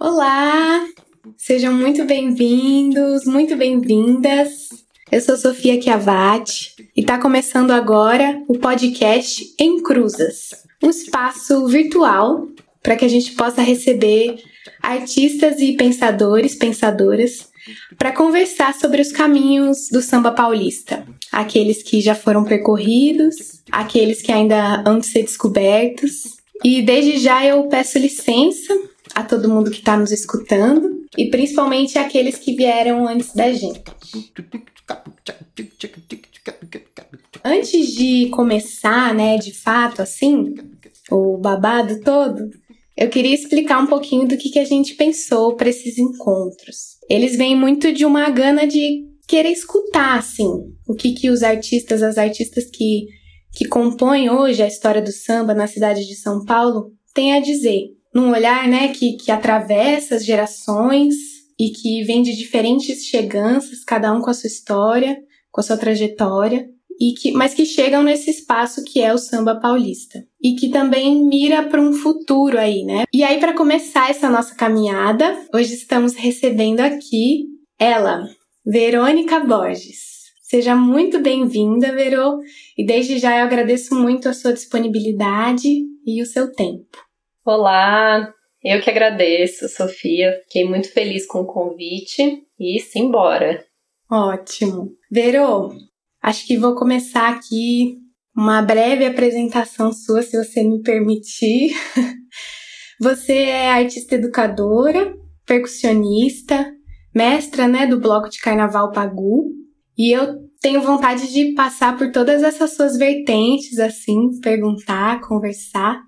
Olá! Sejam muito bem-vindos, muito bem-vindas. Eu sou Sofia Chiavati e está começando agora o podcast Em Cruzas, um espaço virtual para que a gente possa receber artistas e pensadores, pensadoras, para conversar sobre os caminhos do samba paulista, aqueles que já foram percorridos, aqueles que ainda hão de ser descobertos. E desde já eu peço licença a todo mundo que está nos escutando e principalmente aqueles que vieram antes da gente. Antes de começar, né, de fato, assim, o babado todo, eu queria explicar um pouquinho do que, que a gente pensou para esses encontros. Eles vêm muito de uma gana de querer escutar, assim, o que, que os artistas, as artistas que, que compõem hoje a história do samba na cidade de São Paulo têm a dizer. Num olhar, né, que, que atravessa as gerações e que vem de diferentes cheganças, cada um com a sua história, com a sua trajetória, e que, mas que chegam nesse espaço que é o samba paulista e que também mira para um futuro aí, né? E aí para começar essa nossa caminhada, hoje estamos recebendo aqui ela, Verônica Borges. Seja muito bem-vinda, Verô, e desde já eu agradeço muito a sua disponibilidade e o seu tempo. Olá, eu que agradeço, Sofia. Fiquei muito feliz com o convite e simbora. Ótimo. Verô, Acho que vou começar aqui uma breve apresentação sua, se você me permitir. Você é artista educadora, percussionista, mestra né, do bloco de carnaval Pagu. E eu tenho vontade de passar por todas essas suas vertentes, assim, perguntar, conversar.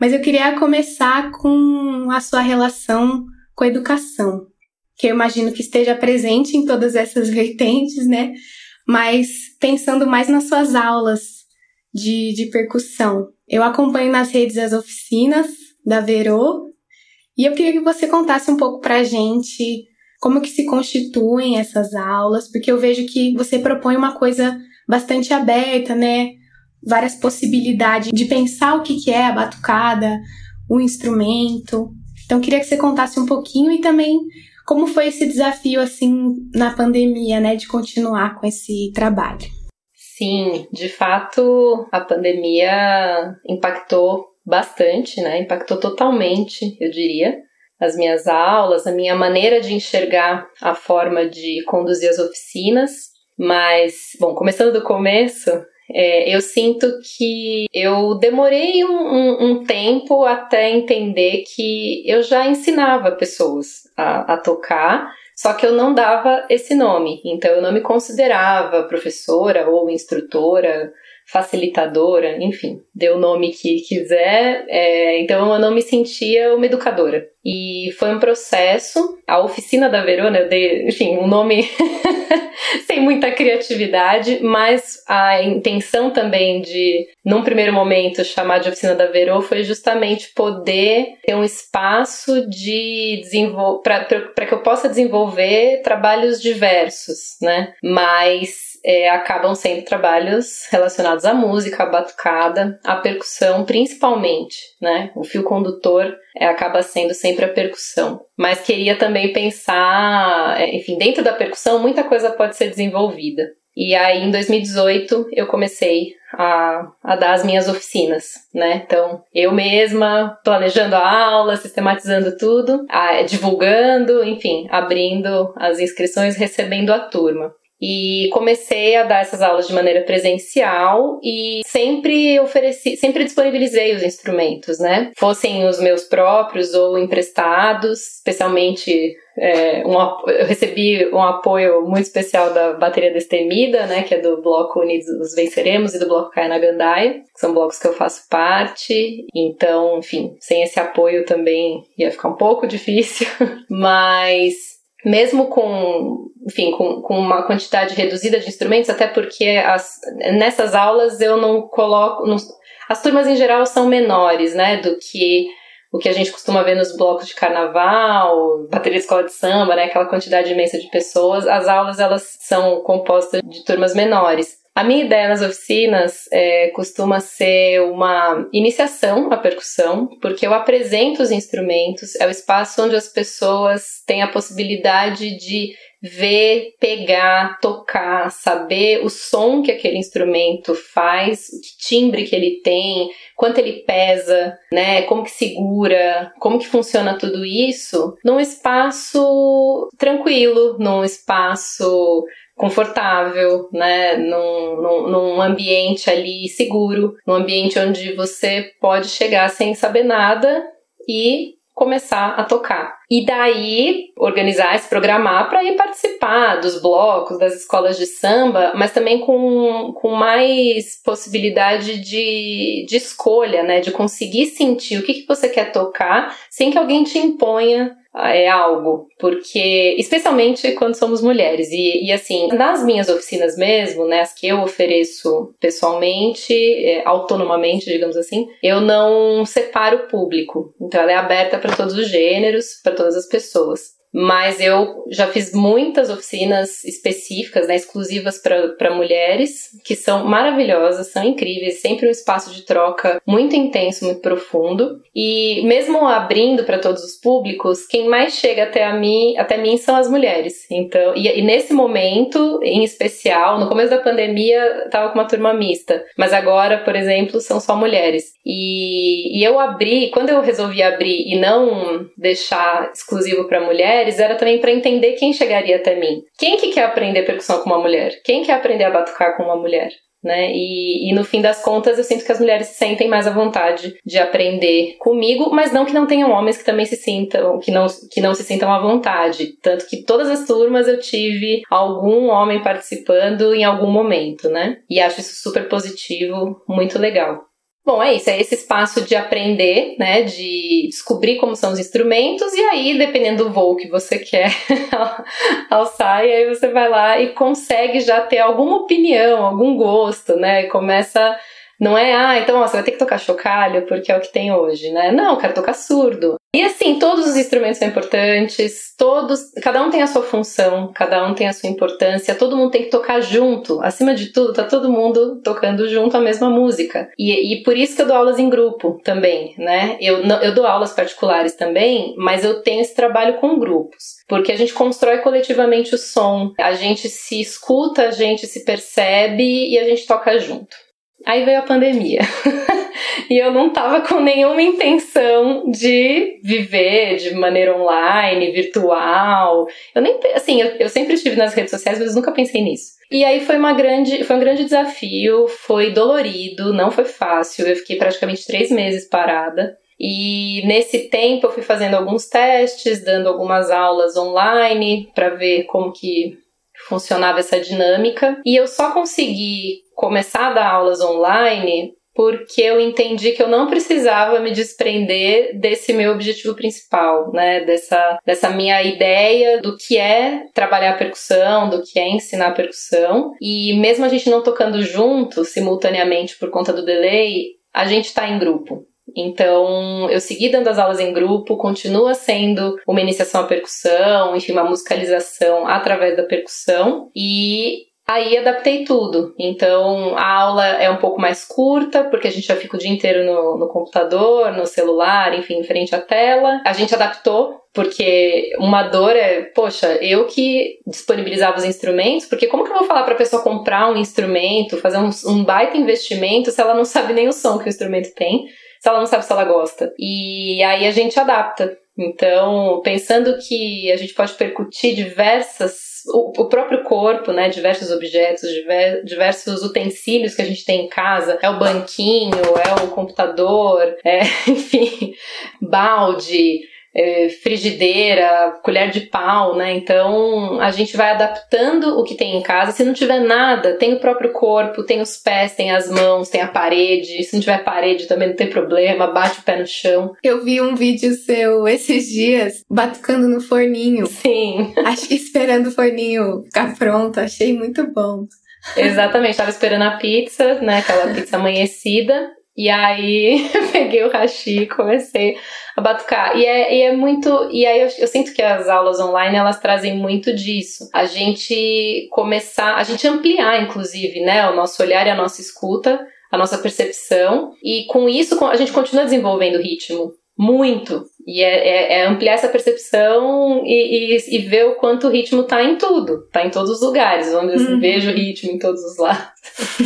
Mas eu queria começar com a sua relação com a educação, que eu imagino que esteja presente em todas essas vertentes, né? mas pensando mais nas suas aulas de, de percussão. Eu acompanho nas redes as oficinas da Verô e eu queria que você contasse um pouco pra gente como que se constituem essas aulas, porque eu vejo que você propõe uma coisa bastante aberta, né? Várias possibilidades de pensar o que, que é a batucada, o instrumento. Então, queria que você contasse um pouquinho e também como foi esse desafio assim na pandemia, né, de continuar com esse trabalho? Sim, de fato, a pandemia impactou bastante, né? Impactou totalmente, eu diria, as minhas aulas, a minha maneira de enxergar a forma de conduzir as oficinas. Mas, bom, começando do começo, é, eu sinto que eu demorei um, um, um, tempo até entender que eu já ensinava pessoas a, a tocar, só que eu não dava esse nome. Então eu não me considerava professora ou instrutora facilitadora, enfim, dê o nome que quiser. É, então eu não me sentia uma educadora. E foi um processo. A oficina da Verona, eu dei, enfim, um nome sem muita criatividade, mas a intenção também de, num primeiro momento, chamar de oficina da Verô foi justamente poder ter um espaço de para que eu possa desenvolver trabalhos diversos, né? Mas é, acabam sendo trabalhos relacionados à música, à batucada, à percussão principalmente, né? O fio condutor é, acaba sendo sempre a percussão. Mas queria também pensar, é, enfim, dentro da percussão muita coisa pode ser desenvolvida. E aí, em 2018, eu comecei a, a, dar as minhas oficinas, né? Então, eu mesma planejando a aula, sistematizando tudo, a, divulgando, enfim, abrindo as inscrições, recebendo a turma. E comecei a dar essas aulas de maneira presencial e sempre ofereci, sempre disponibilizei os instrumentos, né? Fossem os meus próprios ou emprestados, especialmente é, um, eu recebi um apoio muito especial da Bateria Destemida, né, que é do bloco Unidos Venceremos e do bloco Caia na Gandaia, que são blocos que eu faço parte. Então, enfim, sem esse apoio também ia ficar um pouco difícil, mas mesmo com, enfim, com, com uma quantidade reduzida de instrumentos, até porque as, nessas aulas eu não coloco. Não, as turmas em geral são menores, né, do que o que a gente costuma ver nos blocos de carnaval, bateria escola de samba, né, aquela quantidade imensa de pessoas. As aulas elas são compostas de turmas menores. A minha ideia nas oficinas é, costuma ser uma iniciação à percussão, porque eu apresento os instrumentos, é o espaço onde as pessoas têm a possibilidade de ver, pegar, tocar, saber o som que aquele instrumento faz, que timbre que ele tem, quanto ele pesa, né, como que segura, como que funciona tudo isso, num espaço tranquilo, num espaço confortável, né, num, num, num, ambiente ali seguro, num ambiente onde você pode chegar sem saber nada e começar a tocar. E daí organizar, se programar para ir participar dos blocos, das escolas de samba, mas também com, com mais possibilidade de, de escolha, né? De conseguir sentir o que, que você quer tocar sem que alguém te imponha é algo, porque especialmente quando somos mulheres e, e, assim nas minhas oficinas mesmo, né, as que eu ofereço pessoalmente, é, autonomamente, digamos assim, eu não separo o público, então ela é aberta para todos os gêneros, para todas as pessoas mas eu já fiz muitas oficinas específicas, né, exclusivas para mulheres, que são maravilhosas, são incríveis, sempre um espaço de troca muito intenso, muito profundo. E mesmo abrindo para todos os públicos, quem mais chega até a mim, até mim são as mulheres. Então, e, e nesse momento, em especial, no começo da pandemia, estava com uma turma mista, mas agora, por exemplo, são só mulheres. E, e eu abri, quando eu resolvi abrir e não deixar exclusivo para mulheres mulheres era também para entender quem chegaria até mim. Quem que quer aprender percussão com uma mulher? Quem quer aprender a batucar com uma mulher? Né? E, e, no fim das contas eu sinto que as mulheres se sentem mais à vontade de aprender comigo, mas não que não tenham homens que também se sintam, que não, que não se sintam à vontade. Tanto que todas as turmas eu tive algum homem participando em algum momento, né? E acho isso super positivo, muito legal. Bom, é isso, é esse espaço de aprender, né, de descobrir como são os instrumentos e aí, dependendo do voo que você quer alçar, e aí você vai lá e consegue já ter alguma opinião, algum gosto, né, e começa não é, ah, então ó, você vai ter que tocar chocalho porque é o que tem hoje, né? Não, eu quero tocar surdo. E assim, todos os instrumentos são importantes, todos, cada um tem a sua função, cada um tem a sua importância, todo mundo tem que tocar junto. Acima de tudo, tá todo mundo tocando junto a mesma música. E, e por isso que eu dou aulas em grupo também, né? Eu, eu dou aulas particulares também, mas eu tenho esse trabalho com grupos porque a gente constrói coletivamente o som, a gente se escuta, a gente se percebe e a gente toca junto. Aí veio a pandemia. e eu não tava com nenhuma intenção de viver de maneira online, virtual. Eu nem, assim, eu, eu sempre estive nas redes sociais, mas nunca pensei nisso. E aí foi uma grande, foi um grande desafio, foi dolorido, não foi fácil. Eu fiquei praticamente três meses parada. E nesse tempo eu fui fazendo alguns testes, dando algumas aulas online para ver como que funcionava essa dinâmica. E eu só consegui começar a dar aulas online porque eu entendi que eu não precisava me desprender desse meu objetivo principal, né? Dessa, dessa minha ideia do que é trabalhar percussão, do que é ensinar percussão. E mesmo a gente não tocando junto, simultaneamente por conta do delay, a gente está em grupo. Então, eu segui dando as aulas em grupo, continua sendo uma iniciação à percussão, enfim, uma musicalização através da percussão. E Aí adaptei tudo. Então a aula é um pouco mais curta, porque a gente já fica o dia inteiro no, no, computador, no celular, enfim, em frente à tela. A gente adaptou, porque uma dor é, poxa, eu que disponibilizava os instrumentos, porque como que eu vou falar para a pessoa comprar um instrumento, fazer um, um baita investimento, se ela não sabe nem o som que o instrumento tem? Se ela não sabe se ela gosta. E aí a gente adapta. Então, pensando que a gente pode percutir diversas o, próprio corpo, né, diversos objetos, diversos utensílios que a gente tem em casa, é o banquinho, é o computador, é, enfim, balde, é, frigideira, colher de pau, né? Então a gente vai adaptando o que tem em casa. Se não tiver nada, tem o próprio corpo, tem os pés, tem as mãos, tem a parede. Se não tiver parede também não tem problema, bate o pé no chão. Eu vi um vídeo seu esses dias batucando no forninho. Sim. Acho que esperando o forninho ficar pronto, achei muito bom. Exatamente, tava esperando a pizza, né? Aquela pizza amanhecida. E aí peguei o hashi e comecei a batucar. E é, e é muito. E aí eu, eu, sinto que as aulas online elas trazem muito disso. A gente começar, a gente ampliar, inclusive, né, o nosso olhar e a nossa escuta, a nossa percepção. E com isso a gente continua desenvolvendo ritmo. Muito. E é, é, é, ampliar essa percepção e, e, e, ver o quanto o ritmo tá em tudo, tá em todos os lugares. Onde eu uhum. vejo ritmo em todos os lados.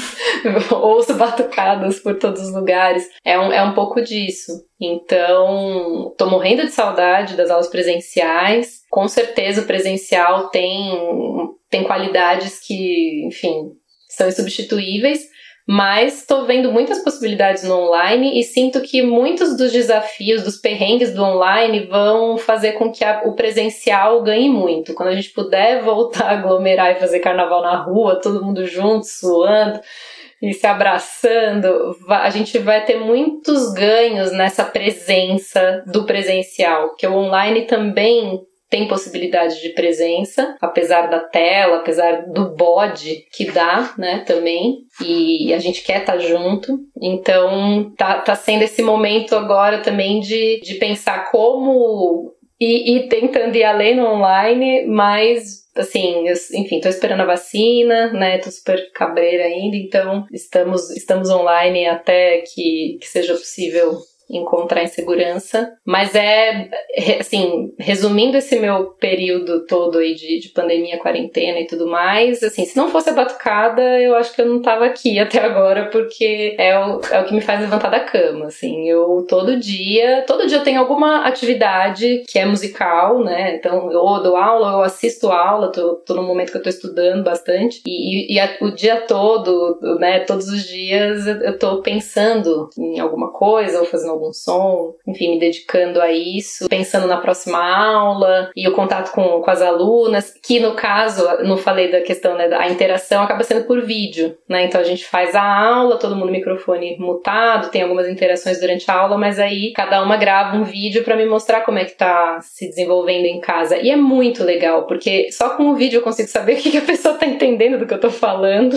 Ouço batucadas por todos os lugares. É um, é um pouco disso. Então, tô morrendo de saudade das aulas presenciais. Com certeza o presencial tem, tem qualidades que, enfim, são insubstituíveis mas estou vendo muitas possibilidades no online e sinto que muitos dos desafios, dos perrengues do online vão fazer com que a, o presencial ganhe muito. Quando a gente puder voltar a aglomerar e fazer carnaval na rua, todo mundo junto, suando e se abraçando, a gente vai ter muitos ganhos nessa presença do presencial, que o online também tem possibilidade de presença, apesar da tela, apesar do bode que dá, né, também. E a gente quer estar tá junto. Então, tá, tá sendo esse momento agora também de, de pensar como e, tentando ir além no online, mas assim, eu, enfim, tô esperando a vacina, né? Tô super cabreira ainda, então estamos, estamos online até que, que seja possível encontrar em segurança. Mas é, assim, resumindo esse meu período todo aí de, de pandemia, quarentena e tudo mais, assim, se não fosse a batucada, eu acho que eu não tava aqui até agora, porque é o, é o que me faz levantar da cama, assim. Eu todo dia, todo dia eu tenho alguma atividade que é musical, né? Então, eu ou dou aula, eu assisto aula, tô, tô no momento que eu tô estudando bastante, e, e, e a, o dia todo, né, todos os dias eu tô pensando em alguma coisa, ou fazendo algum som, enfim, me dedicando a isso, pensando na próxima aula e o contato com, com as alunas, que no caso, não falei da questão, né, a interação acaba sendo por vídeo, né? Então a gente faz a aula, todo mundo microfone mutado, tem algumas interações durante a aula, mas aí cada uma grava um vídeo para me mostrar como é que tá se desenvolvendo em casa. E é muito legal, porque só com o vídeo eu consigo saber o que, que a pessoa tá entendendo do que eu tô falando.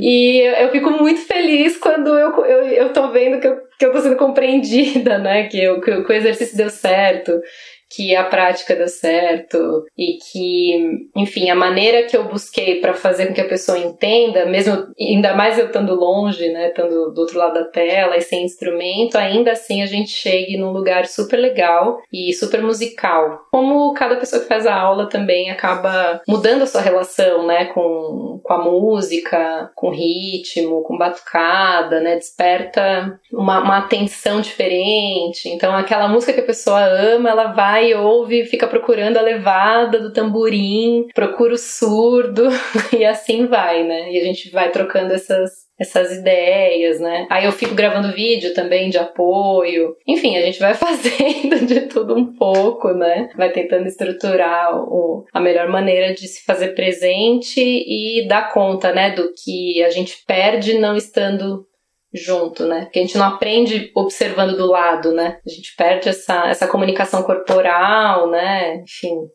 E eu fico muito feliz quando eu, eu, eu tô vendo que eu, que eu tô sendo compreendida, né? Que, eu, que o exercício deu certo que a prática deu certo e que, enfim, a maneira que eu busquei para fazer com que a pessoa entenda, mesmo ainda mais eu estando longe, né, estando do outro lado da tela e sem instrumento, ainda assim a gente chegue num lugar super legal e super musical. Como cada pessoa que faz a aula também acaba mudando a sua relação, né, com, com a música, com ritmo, com batucada, né, desperta uma, uma atenção diferente. Então aquela música que a pessoa ama, ela vai vai, ouve, fica procurando a levada do tamborim, procura o surdo e assim vai, né? E a gente vai trocando essas essas ideias, né? Aí eu fico gravando vídeo também de apoio. Enfim, a gente vai fazendo de tudo um pouco, né? Vai tentando estruturar o, a melhor maneira de se fazer presente e dar conta, né, do que a gente perde não estando junto, né? Porque a gente não aprende observando do lado, né? A gente perde essa, essa comunicação corporal, né? Enfim,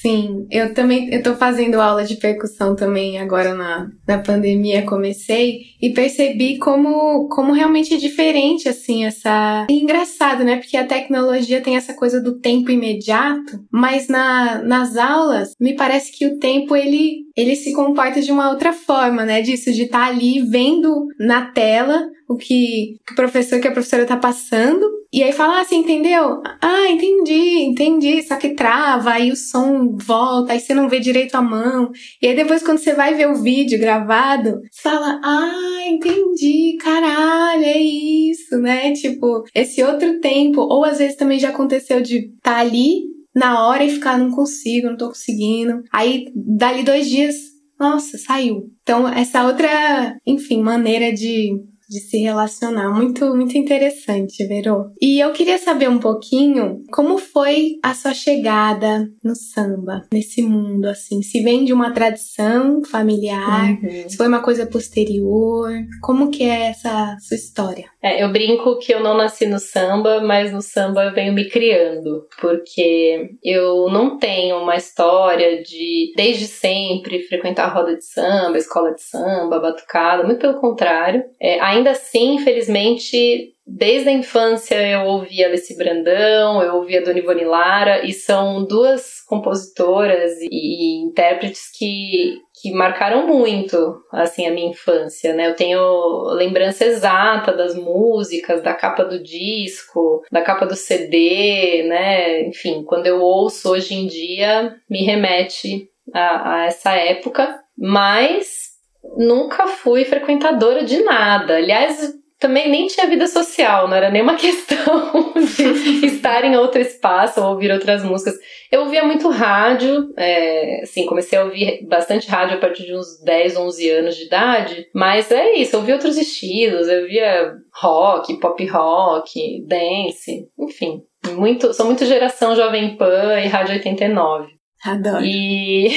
Sim, eu também eu tô fazendo aula de percussão também agora na, na pandemia, comecei e percebi como, como realmente é diferente, assim, essa. É engraçado, né? Porque a tecnologia tem essa coisa do tempo imediato, mas na, nas aulas me parece que o tempo ele, ele se comporta de uma outra forma, né? Disso, de estar tá ali vendo na tela o que, que o professor, que a professora tá passando. E aí fala assim, entendeu? Ah, entendi, entendi. Só que trava, aí o som volta, aí você não vê direito a mão. E aí depois quando você vai ver o vídeo gravado, você fala, ah, entendi, caralho, é isso, né? Tipo, esse outro tempo. Ou às vezes também já aconteceu de estar tá ali na hora e ficar, não consigo, não tô conseguindo. Aí, dali dois dias, nossa, saiu. Então, essa outra, enfim, maneira de de se relacionar. Muito, muito interessante, Verô. E eu queria saber um pouquinho como foi a sua chegada no samba, nesse mundo, assim. Se vem de uma tradição familiar, uhum. se foi uma coisa posterior, como que é essa sua história? É, eu brinco que eu não nasci no samba, mas no samba eu venho me criando, porque eu não tenho uma história de, desde sempre, frequentar roda de samba, escola de samba, batucada, muito pelo contrário. É, ainda assim, infelizmente, desde a infância eu ouvia Alice Brandão, eu ouvia Dona Ivone Lara, e são duas compositoras e, intérpretes que, que marcaram muito, assim, a minha infância, né? Eu tenho lembrança exata das músicas, da capa do disco, da capa do CD, né? Enfim, quando eu ouço hoje em dia, me remete a, a essa época, mas nunca fui frequentadora de nada. Aliás, também nem tinha vida social, não era nenhuma questão de estar em outro espaço ou ouvir outras músicas. Eu ouvia muito rádio, é, assim, comecei a ouvir bastante rádio a partir de uns 10, 11 anos de idade, mas é isso, eu ouvia outros estilos, eu via rock, pop rock, dance, enfim. Muito, sou muito geração Jovem Pan e Rádio 89. Adoro. E.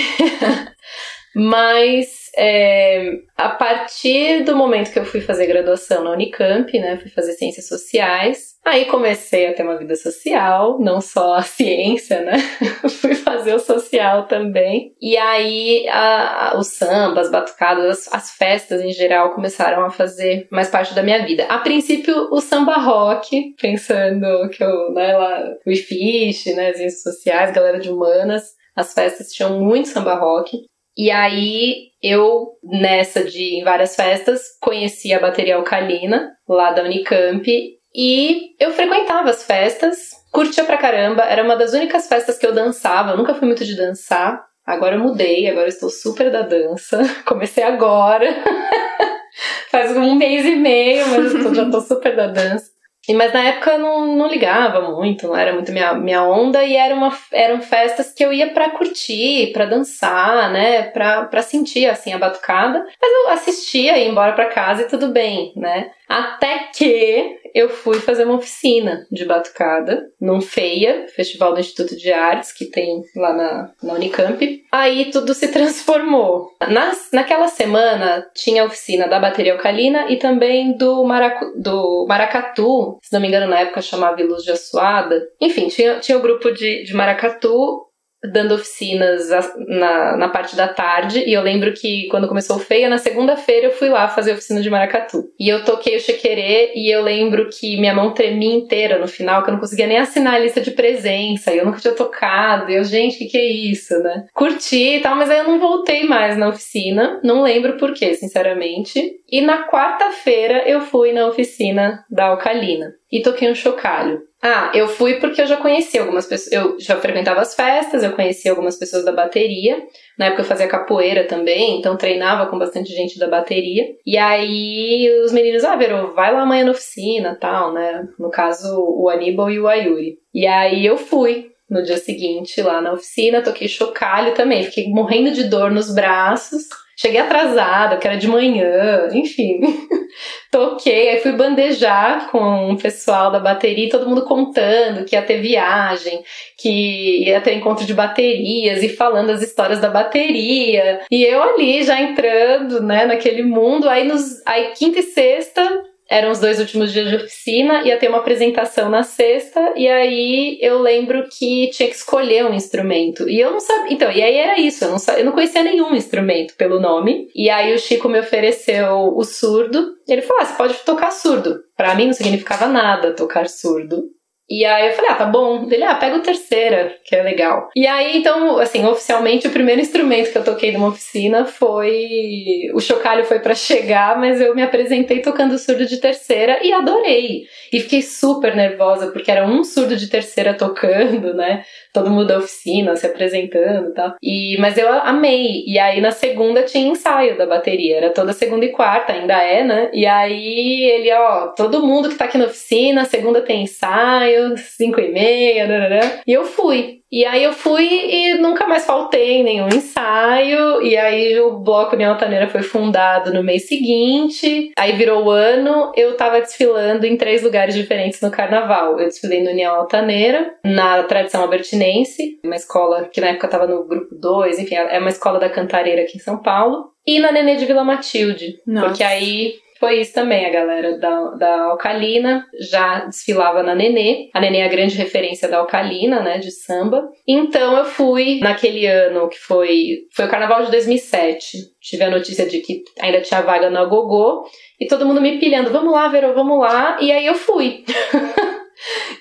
Mas é, a partir do momento que eu fui fazer graduação na Unicamp, né, fui fazer ciências sociais, aí comecei a ter uma vida social, não só a ciência, né, fui fazer o social também. E aí a, a, o samba, as batucadas, as, as, festas em geral começaram a fazer mais parte da minha vida. A princípio, o samba rock, pensando que eu, né, lá, o IFISH, né, ciências sociais, galera de humanas, as festas tinham muito samba rock. E aí eu, nessa de em várias festas, conheci a bateria alcalina lá da Unicamp e eu frequentava as festas, curtia pra caramba, era uma das únicas festas que eu dançava, eu nunca fui muito de dançar. Agora eu mudei, agora eu estou super da dança. Comecei agora. Faz um mês e meio, mas eu tô, já tô super da dança. Mas na época eu não, não ligava muito, não era muito minha, minha onda, e era uma, eram festas que eu ia para curtir, para dançar, né, pra, sentir, assim, a batucada. Mas eu assistia, ia embora para casa e tudo bem, né. Até que eu fui fazer uma oficina de batucada num FEIA, Festival do Instituto de Artes, que tem lá na, na Unicamp. Aí tudo se transformou. Nas, naquela semana tinha a oficina da bateria alcalina e também do, maracu, do maracatu, se não me engano na época chamava Luz de Assuada. Enfim, tinha, tinha o grupo de, de maracatu dando oficinas na, na parte da tarde. E eu lembro que quando começou o Feia, na segunda-feira eu fui lá fazer oficina de maracatu. E eu toquei o chequerê e eu lembro que minha mão tremia inteira no final, que eu não conseguia nem assinar a lista de presença. E eu nunca tinha tocado. E eu, gente, o que, que é isso, né? Curti e tal, mas aí eu não voltei mais na oficina. Não lembro por quê, sinceramente. E na quarta-feira eu fui na oficina da Alcalina e toquei um chocalho. Ah, eu fui porque eu já conhecia algumas pessoas, eu já frequentava as festas, eu conhecia algumas pessoas da bateria. Na época eu fazia capoeira também, então treinava com bastante gente da bateria. E aí os meninos, ah, Vero, vai lá amanhã na oficina, tal, né? No caso, o Aníbal e o Ayuri. E aí eu fui no dia seguinte lá na oficina, toquei chocalho também, fiquei morrendo de dor nos braços. Cheguei atrasada, que era de manhã, enfim. Toquei, aí fui bandejar com o pessoal da bateria, todo mundo contando que ia ter viagem, que ia ter encontro de baterias e falando as histórias da bateria. E eu ali já entrando, né, naquele mundo, aí nos aí quinta e sexta eram os dois últimos dias de oficina, ia ter uma apresentação na sexta, e aí eu lembro que tinha que escolher um instrumento. E eu não sabia. Então, e aí era isso, eu não, sabia, eu não conhecia nenhum instrumento pelo nome. E aí o Chico me ofereceu o surdo. Ele falou: ah, você pode tocar surdo. Para mim não significava nada tocar surdo. E aí eu falei, ah, tá bom. Ele, ah, pega o terceira, que é legal. E aí, então, assim, oficialmente, o primeiro instrumento que eu toquei numa oficina foi. O chocalho foi para chegar, mas eu me apresentei tocando surdo de terceira e adorei. E fiquei super nervosa, porque era um surdo de terceira tocando, né? Todo mundo da oficina se apresentando e tal. E, mas eu amei. E aí na segunda tinha ensaio da bateria. Era toda segunda e quarta, ainda é, né? E aí ele, ó, todo mundo que tá aqui na oficina, segunda tem ensaio 5 e meia, e eu fui. E aí eu fui e nunca mais faltei em nenhum ensaio. E aí o Bloco União Altaneira foi fundado no mês seguinte. Aí virou o ano, eu tava desfilando em três lugares diferentes no carnaval. Eu desfilei no União Altaneira, na tradição albertinense, uma escola que na época tava no grupo 2, enfim, é uma escola da Cantareira aqui em São Paulo. E na Nenê de Vila Matilde. Nossa. Porque aí foi isso também. A galera da, da Alcalina já desfilava na Nenê. A Nenê é a grande referência da Alcalina, né, de samba. Então eu fui naquele ano que foi, foi o carnaval de 2007. Tive a notícia de que ainda tinha vaga no Agogô. E todo mundo me pilhando, vamos lá, Verô, vamos lá. E aí eu fui.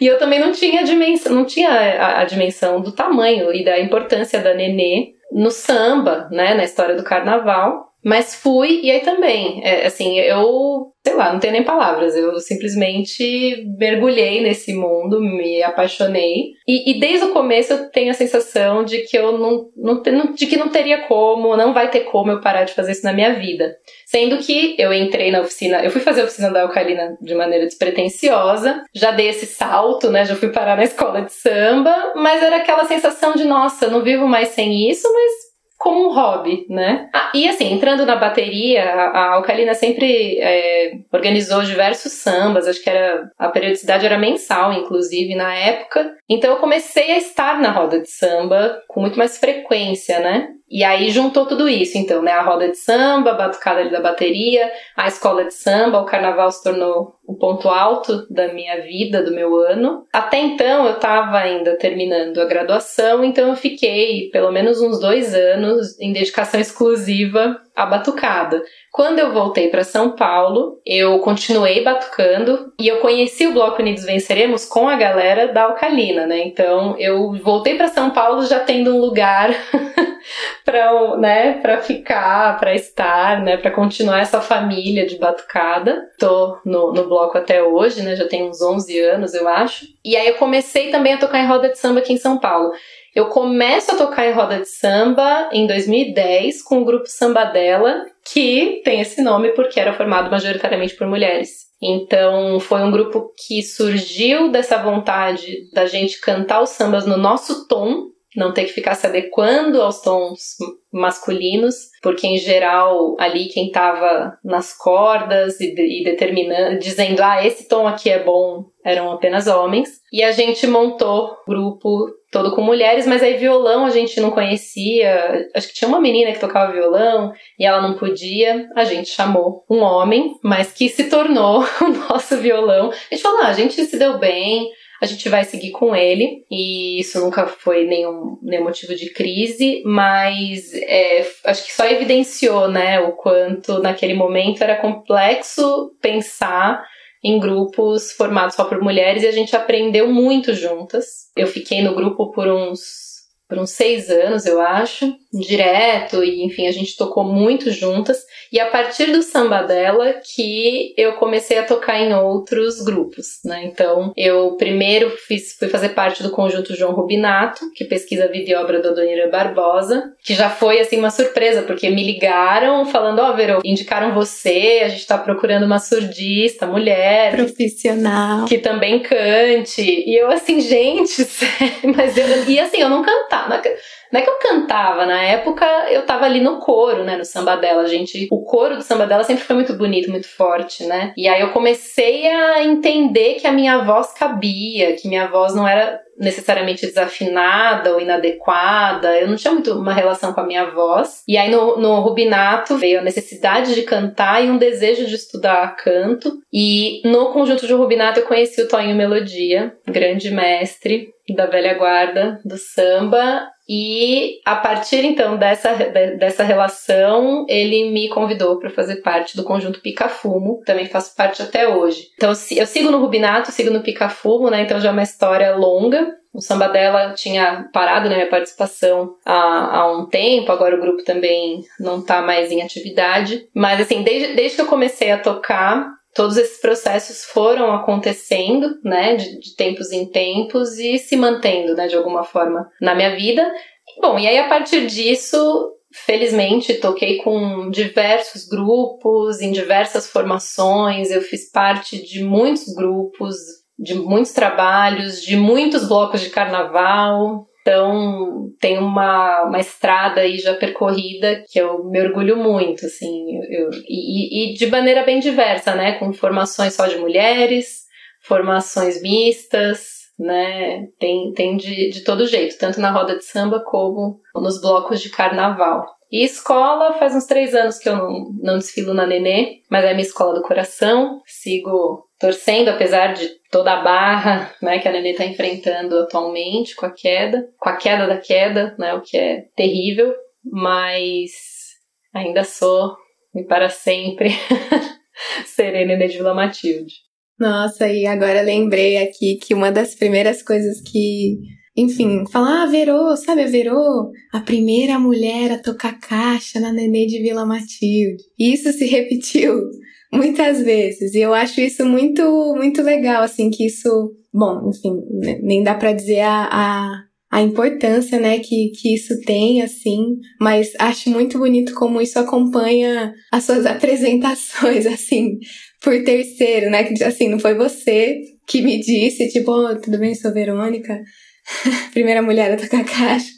E eu também não tinha dimensão, não tinha a, a, dimensão do tamanho e da importância da Nenê no samba, né, na história do carnaval. Mas fui, e aí também, é, assim, eu, sei lá, não tenho nem palavras, eu simplesmente mergulhei nesse mundo, me apaixonei. E, e desde o começo eu tenho a sensação de que eu não, não, de que não teria como, não vai ter como eu parar de fazer isso na minha vida. Sendo que eu entrei na oficina, eu fui fazer a oficina da Alcalina de maneira despretensiosa, já dei esse salto, né, já fui parar na escola de samba, mas era aquela sensação de, nossa, não vivo mais sem isso, mas como um hobby, né? Ah, e assim, entrando na bateria, a, Alcalina sempre é, organizou diversos sambas, acho que era a periodicidade era mensal, inclusive, na época. Então eu comecei a estar na roda de samba com muito mais frequência, né? E aí juntou tudo isso, então, né? A roda de samba, a batucada ali da bateria, a escola de samba, o carnaval se tornou o ponto alto da minha vida, do meu ano. Até então eu estava ainda terminando a graduação, então eu fiquei pelo menos uns dois anos em dedicação exclusiva à batucada. Quando eu voltei para São Paulo, eu continuei batucando e eu conheci o Bloco Unidos Venceremos com a galera da Alcalina, né? Então eu voltei para São Paulo já tendo um lugar para né, para ficar, para estar, né, para continuar essa família de batucada. Tô no, no bloco até hoje, né? Já tem uns 11 anos, eu acho. E aí eu comecei também a tocar em roda de samba aqui em São Paulo. Eu começo a tocar em roda de samba em 2010 com o grupo Sambadela, que tem esse nome porque era formado majoritariamente por mulheres. Então, foi um grupo que surgiu dessa vontade da gente cantar os sambas no nosso tom, não ter que ficar se adequando aos tons masculinos, porque em geral ali quem estava nas cordas e, e, determinando, dizendo ah esse tom aqui é bom, eram apenas homens. E a gente montou grupo todo com mulheres, mas aí violão a gente não conhecia. Acho que tinha uma menina que tocava violão e ela não podia. A gente chamou um homem, mas que se tornou o nosso violão. A gente falou, ah, a gente se deu bem a gente vai seguir com ele, e isso nunca foi nenhum, nenhum motivo de crise, mas é, acho que só evidenciou né, o quanto naquele momento era complexo pensar em grupos formados só por mulheres e a gente aprendeu muito juntas. Eu fiquei no grupo por uns por uns seis anos, eu acho, direto, e enfim, a gente tocou muito juntas. E a partir do samba dela que eu comecei a tocar em outros grupos, né? Então, eu primeiro fiz, fui fazer parte do conjunto João Rubinato, que pesquisa a vida e obra da Adonira Barbosa, que já foi, assim, uma surpresa, porque me ligaram falando, ó, oh, Verô, indicaram você, a gente tá procurando uma surdista, mulher. Profissional. Que também cante. E eu, assim, gente, sério, mas eu... E assim, eu não cantava, não é que eu cantava, na época eu tava ali no coro, né, no samba dela, gente. O coro do samba dela sempre foi muito bonito, muito forte, né? E aí eu comecei a entender que a minha voz cabia, que minha voz não era necessariamente desafinada ou inadequada, eu não tinha muito uma relação com a minha voz. E aí no, no Rubinato veio a necessidade de cantar e um desejo de estudar canto. E no conjunto de Rubinato eu conheci o Toninho Melodia, grande mestre da velha guarda do samba e a partir então dessa, dessa relação, ele me convidou para fazer parte do conjunto Picafumo, também faço parte até hoje. Então eu sigo no Rubinato, sigo no Picafumo, né? Então já é uma história longa. O samba dela tinha parado na minha participação há, há um tempo, agora o grupo também não está mais em atividade. Mas assim, desde, desde que eu comecei a tocar, todos esses processos foram acontecendo, né, de, de, tempos em tempos e se mantendo, né, de alguma forma na minha vida. Bom, e aí a partir disso, felizmente, toquei com diversos grupos, em diversas formações, eu fiz parte de muitos grupos, de muitos trabalhos, de muitos blocos de carnaval, então, tem uma, uma estrada aí já percorrida que eu me orgulho muito, assim, eu, e, e de maneira bem diversa, né? Com formações só de mulheres, formações mistas, né? Tem, tem de, de todo jeito, tanto na roda de samba como nos blocos de carnaval. E escola, faz uns três anos que eu não, não desfilo na Nenê, mas é minha escola do coração. Sigo torcendo, apesar de toda a barra né, que a Nenê está enfrentando atualmente com a queda, com a queda da queda, né, o que é terrível, mas ainda sou e para sempre Serena de Vila Matilde. Nossa, e agora lembrei aqui que uma das primeiras coisas que, enfim, falar, ah, Verô, sabe Verô? A primeira mulher a tocar caixa na Nenê de Vila Matilde. Isso se repetiu muitas vezes. E eu acho isso muito, muito legal, assim, que isso, bom, enfim, nem dá para dizer a, a, a, importância, né, que, que isso tem, assim, mas acho muito bonito como isso acompanha as suas apresentações, assim, por terceiro, né, que, assim, não foi você que me disse, tipo, oh, tudo bem, sou Verônica, primeira mulher a tocar caixa,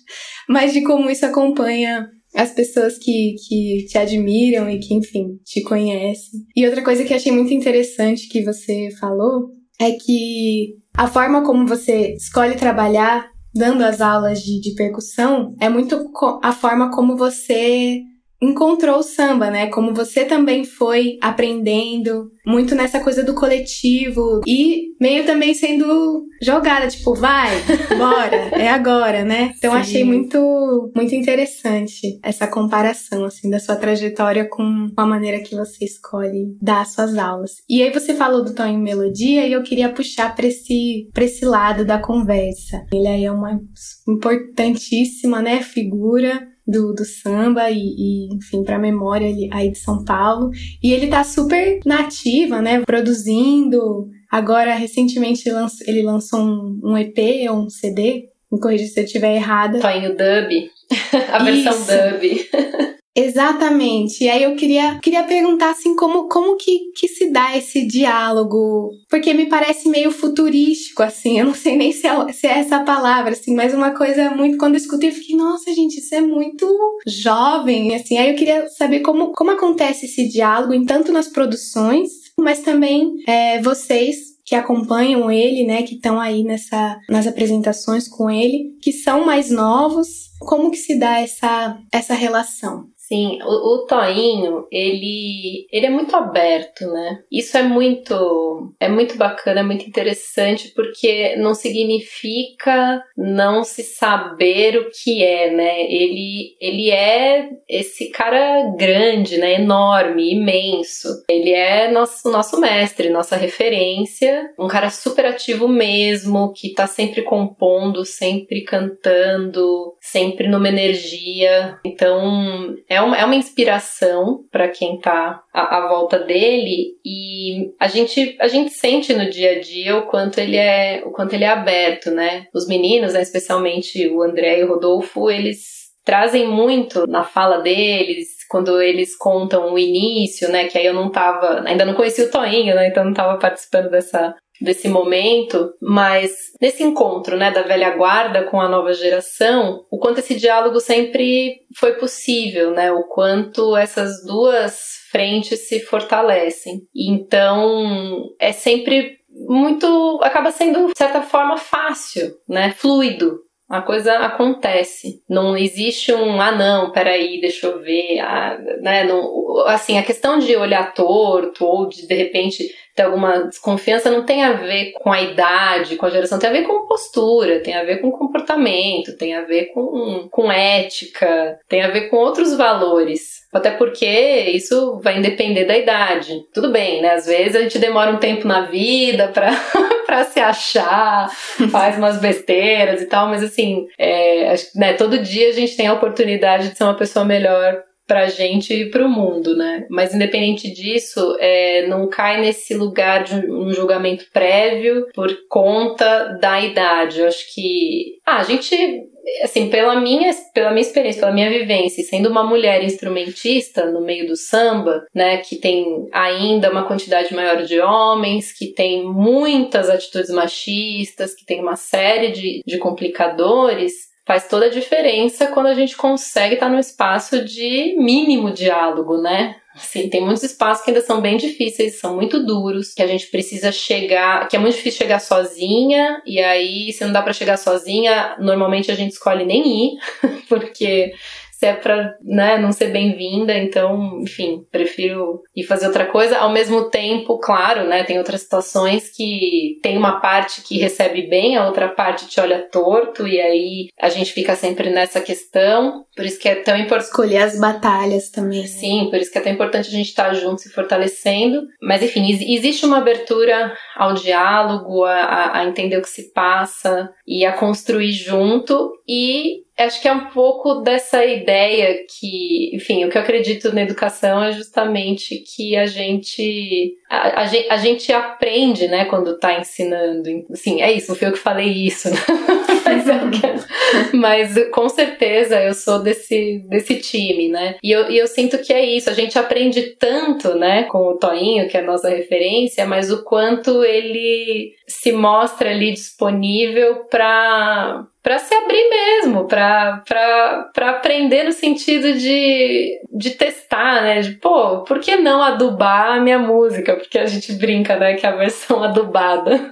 mas de como isso acompanha as pessoas que, que te admiram e que, enfim, te conhecem. E outra coisa que achei muito interessante que você falou é que a forma como você escolhe trabalhar dando as aulas de, de percussão é muito a forma como você encontrou o samba, né? Como você também foi aprendendo muito nessa coisa do coletivo e meio também sendo jogada, tipo, vai, bora, é agora, né? Então Sim. achei muito muito interessante essa comparação assim da sua trajetória com a maneira que você escolhe dar suas aulas. E aí você falou do tom em melodia e eu queria puxar para esse para esse lado da conversa. Ele aí é uma importantíssima, né, figura do, do samba e, e enfim, para memória aí de São Paulo. E ele tá super nativa, né? Produzindo. Agora, recentemente, ele lançou um, um EP ou um CD. Me corrija se eu estiver errada. Toinho Dub. A versão Isso. Dub. Exatamente. E aí eu queria, queria perguntar assim como, como que, que se dá esse diálogo, porque me parece meio futurístico assim. Eu não sei nem se é, se é essa palavra assim, mas uma coisa muito quando eu escutei eu fiquei, nossa, gente, isso é muito jovem assim. Aí eu queria saber como como acontece esse diálogo em tanto nas produções, mas também é, vocês que acompanham ele, né, que estão aí nessa nas apresentações com ele, que são mais novos, como que se dá essa essa relação? Sim, o, o Toinho, ele, ele é muito aberto, né? Isso é muito, é muito bacana, é muito interessante, porque não significa não se saber o que é, né? Ele, ele é esse cara grande, né? Enorme, imenso. Ele é nosso, nosso mestre, nossa referência, um cara super ativo mesmo, que tá sempre compondo, sempre cantando, sempre numa energia. Então, é uma, é uma inspiração para quem tá à, à, volta dele e a gente, a gente sente no dia a dia o quanto ele é, o quanto ele é aberto, né? Os meninos, né, especialmente o André e o Rodolfo, eles trazem muito na fala deles, quando eles contam o início, né, que aí eu não tava, ainda não conhecia o Toinho, né, então não tava participando dessa desse momento, mas nesse encontro, né, da velha guarda com a nova geração, o quanto esse diálogo sempre foi possível, né, o quanto essas duas frentes se fortalecem. Então, é sempre muito acaba sendo de certa forma fácil, né, fluido a coisa acontece. Não existe um, ah, não, peraí, deixa eu ver. Ah, né, não, assim, a questão de olhar torto ou de, de repente, ter alguma desconfiança não tem a ver com a idade, com a geração, tem a ver com postura, tem a ver com comportamento, tem a ver com, com ética, tem a ver com outros valores. Até porque isso vai depender da idade. Tudo bem, né? Às vezes a gente demora um tempo na vida pra, pra se achar, faz umas besteiras e tal, mas assim, é, né, todo dia a gente tem a oportunidade de ser uma pessoa melhor pra gente e pro mundo, né? Mas independente disso, é, não cai nesse lugar de um julgamento prévio por conta da idade. Eu acho que. Ah, a gente. Assim, pela minha, pela minha experiência, pela minha vivência, sendo uma mulher instrumentista no meio do samba, né, que tem ainda uma quantidade maior de homens, que tem muitas atitudes machistas, que tem uma série de, de complicadores, faz toda a diferença quando a gente consegue estar num espaço de mínimo diálogo, né? Assim, tem muitos espaços que ainda são bem difíceis, são muito duros, que a gente precisa chegar, que é muito difícil chegar sozinha, e aí, se não dá para chegar sozinha, normalmente a gente escolhe nem ir, porque se é pra né, não ser bem-vinda, então, enfim, prefiro ir fazer outra coisa. Ao mesmo tempo, claro, né, tem outras situações que tem uma parte que recebe bem, a outra parte te olha torto, e aí a gente fica sempre nessa questão. Por isso que é tão importante. Escolher as batalhas também. Né? Sim, por isso que é tão importante a gente estar junto, se fortalecendo. Mas, enfim, existe uma abertura ao diálogo, a, a entender o que se passa e a construir junto. E acho que é um pouco dessa ideia que, enfim, o que eu acredito na educação é justamente que a gente a, a, gente, a gente aprende, né, quando tá ensinando. Sim, é isso, não fui eu que falei isso, né? mas, é mas, com certeza eu sou desse, desse time, né? E eu, e eu sinto que é isso, a gente aprende tanto, né, com o Toinho, que é a nossa referência, mas o quanto ele se mostra ali disponível para para se abrir mesmo, para aprender no sentido de, de testar, né? De, pô, por que não adubar a minha música? Porque a gente brinca, né, que é a versão adubada.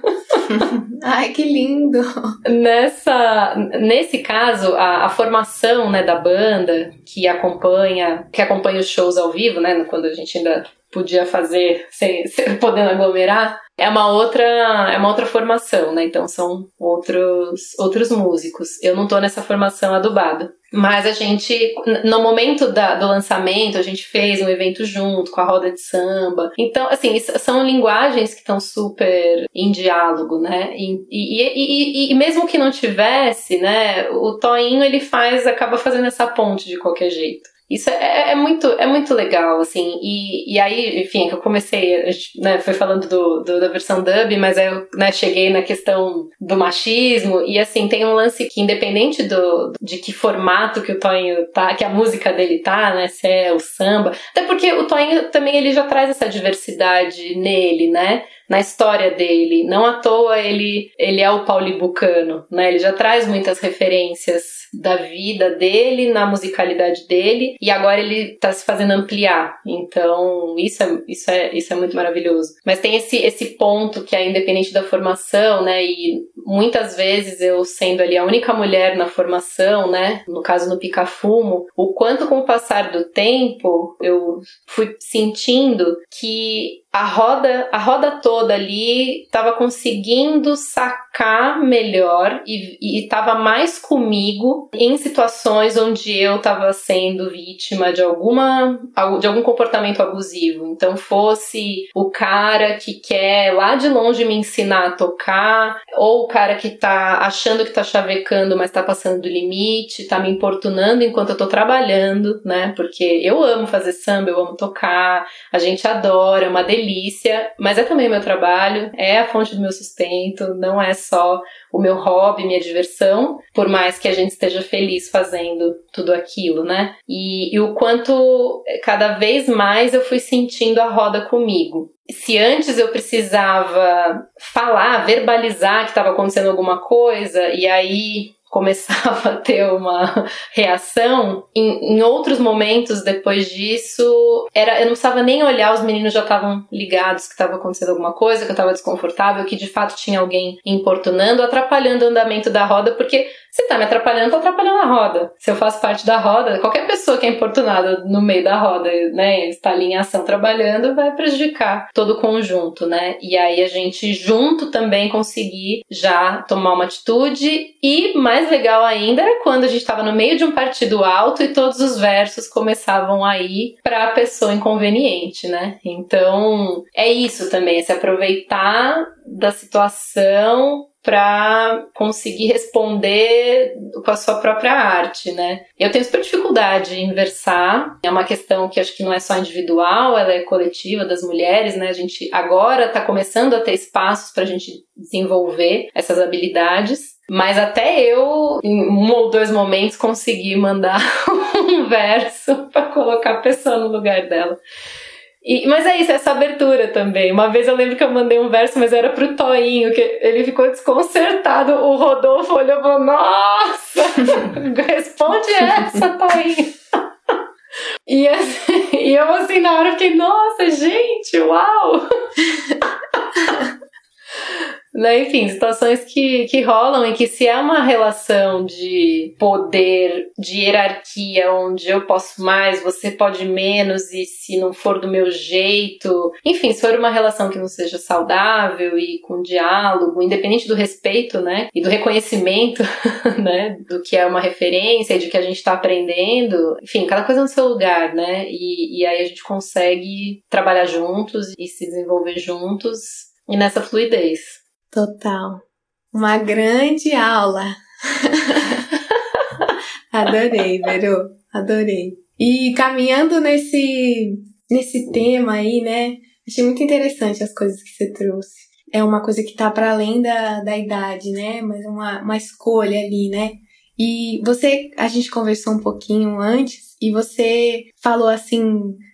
Ai, que lindo! Nessa, nesse caso, a, a formação, né, da banda que acompanha, que acompanha os shows ao vivo, né, quando a gente ainda podia fazer sem, sem podendo aglomerar, é uma outra é uma outra formação, né? Então são outros outros músicos. Eu não tô nessa formação adubada. Mas a gente, no momento da, do lançamento, a gente fez um evento junto com a roda de samba. Então, assim, são linguagens que estão super em diálogo, né? E, e, e, e, mesmo que não tivesse, né? O Toinho ele faz, acaba fazendo essa ponte de qualquer jeito. Isso é, é, é, muito, é muito legal, assim. E, e aí, enfim, que eu comecei, né, foi falando do, do, da versão dub, mas aí eu né, cheguei na questão do machismo. E assim, tem um lance que, independente do, de que formato que o Toinho tá, que a música dele tá, né? Se é o samba. Até porque o Toinho também ele já traz essa diversidade nele, né? Na história dele. Não à toa ele, ele é o paulibucano, né? Ele já traz muitas referências da vida dele, na musicalidade dele, e agora ele tá se fazendo ampliar. Então, isso é, isso é, isso é muito maravilhoso. Mas tem esse, esse ponto que é independente da formação, né? E muitas vezes eu sendo ali a única mulher na formação, né? No caso no Pica-Fumo, o quanto com o passar do tempo eu fui sentindo que a roda, a roda toda ali estava conseguindo sacar melhor e estava mais comigo em situações onde eu estava sendo vítima de alguma de algum comportamento abusivo. Então fosse o cara que quer lá de longe me ensinar a tocar, ou o cara que tá achando que tá chavecando, mas tá passando do limite, tá me importunando enquanto eu tô trabalhando, né? Porque eu amo fazer samba, eu amo tocar, a gente adora, é uma delícia delícia, mas é também meu trabalho, é a fonte do meu sustento, não é só o meu hobby, minha diversão, por mais que a gente esteja feliz fazendo tudo aquilo, né? E, e o quanto cada vez mais eu fui sentindo a roda comigo. Se antes eu precisava falar, verbalizar que estava acontecendo alguma coisa, e aí começava a ter uma reação, em, em, outros momentos depois disso, era eu não precisava nem olhar, os meninos já estavam ligados que estava acontecendo alguma coisa, que eu estava desconfortável, que de fato tinha alguém importunando, atrapalhando o andamento da roda, porque se tá me atrapalhando, tá atrapalhando a roda. Se eu faço parte da roda, qualquer pessoa que é importunada no meio da roda, né, está ali em ação trabalhando, vai prejudicar todo o conjunto, né? E aí a gente junto também conseguir já tomar uma atitude e mais legal ainda era quando a gente estava no meio de um partido alto e todos os versos começavam a ir para a pessoa inconveniente, né? Então, é isso também, é se aproveitar da situação para conseguir responder com a sua própria arte, né? Eu tenho super dificuldade em versar, é uma questão que acho que não é só individual, ela é coletiva das mulheres, né? A gente agora está começando a ter espaços para a gente desenvolver essas habilidades. Mas até eu, em um ou dois momentos, consegui mandar um verso para colocar a pessoa no lugar dela. E, mas é isso, essa abertura também. Uma vez eu lembro que eu mandei um verso, mas era pro Toinho, que ele ficou desconcertado. O Rodolfo olhou e falou: Nossa, responde essa, Toinho. E, assim, e eu assim na hora fiquei, nossa, gente, uau! né? Enfim, situações que, que rolam e que se é uma relação de poder, de hierarquia, onde eu posso mais, você pode menos, e se não for do meu jeito. Enfim, se for uma relação que não seja saudável e com diálogo, independente do respeito, né? E do reconhecimento, né? Do que é uma referência e de que a gente está aprendendo. Enfim, cada coisa no seu lugar, né? E, e aí a gente consegue trabalhar juntos e se desenvolver juntos e nessa fluidez. Total. Uma grande aula. Adorei, Vero. Adorei. E caminhando nesse, nesse tema aí, né? Achei muito interessante as coisas que você trouxe. É uma coisa que tá para além da, da idade, né? Mas uma, uma escolha ali, né? E você, a gente conversou um pouquinho antes e você falou assim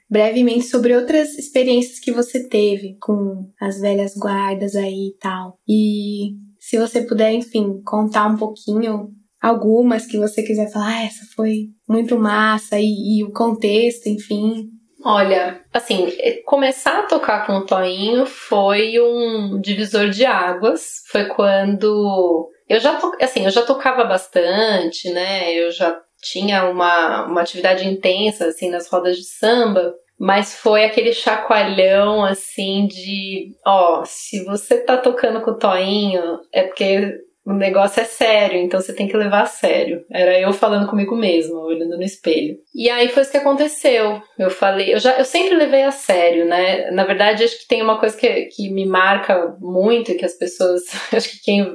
brevemente sobre outras experiências que você teve com as velhas guardas aí e tal. E se você puder, enfim, contar um pouquinho algumas que você quiser falar, ah, essa foi muito massa e, e o contexto, enfim. Olha, assim, começar a tocar com o Toinho foi um divisor de águas. Foi quando eu já to... assim, eu já tocava bastante, né? Eu já tinha uma, uma atividade intensa assim nas rodas de samba, mas foi aquele chacoalhão assim de, ó, se você tá tocando com o Toinho, é porque o negócio é sério, então você tem que levar a sério. Era eu falando comigo mesma, olhando no espelho. E aí foi isso que aconteceu. Eu falei, eu já eu sempre levei a sério, né? Na verdade, acho que tem uma coisa que, que me marca muito, que as pessoas, acho que quem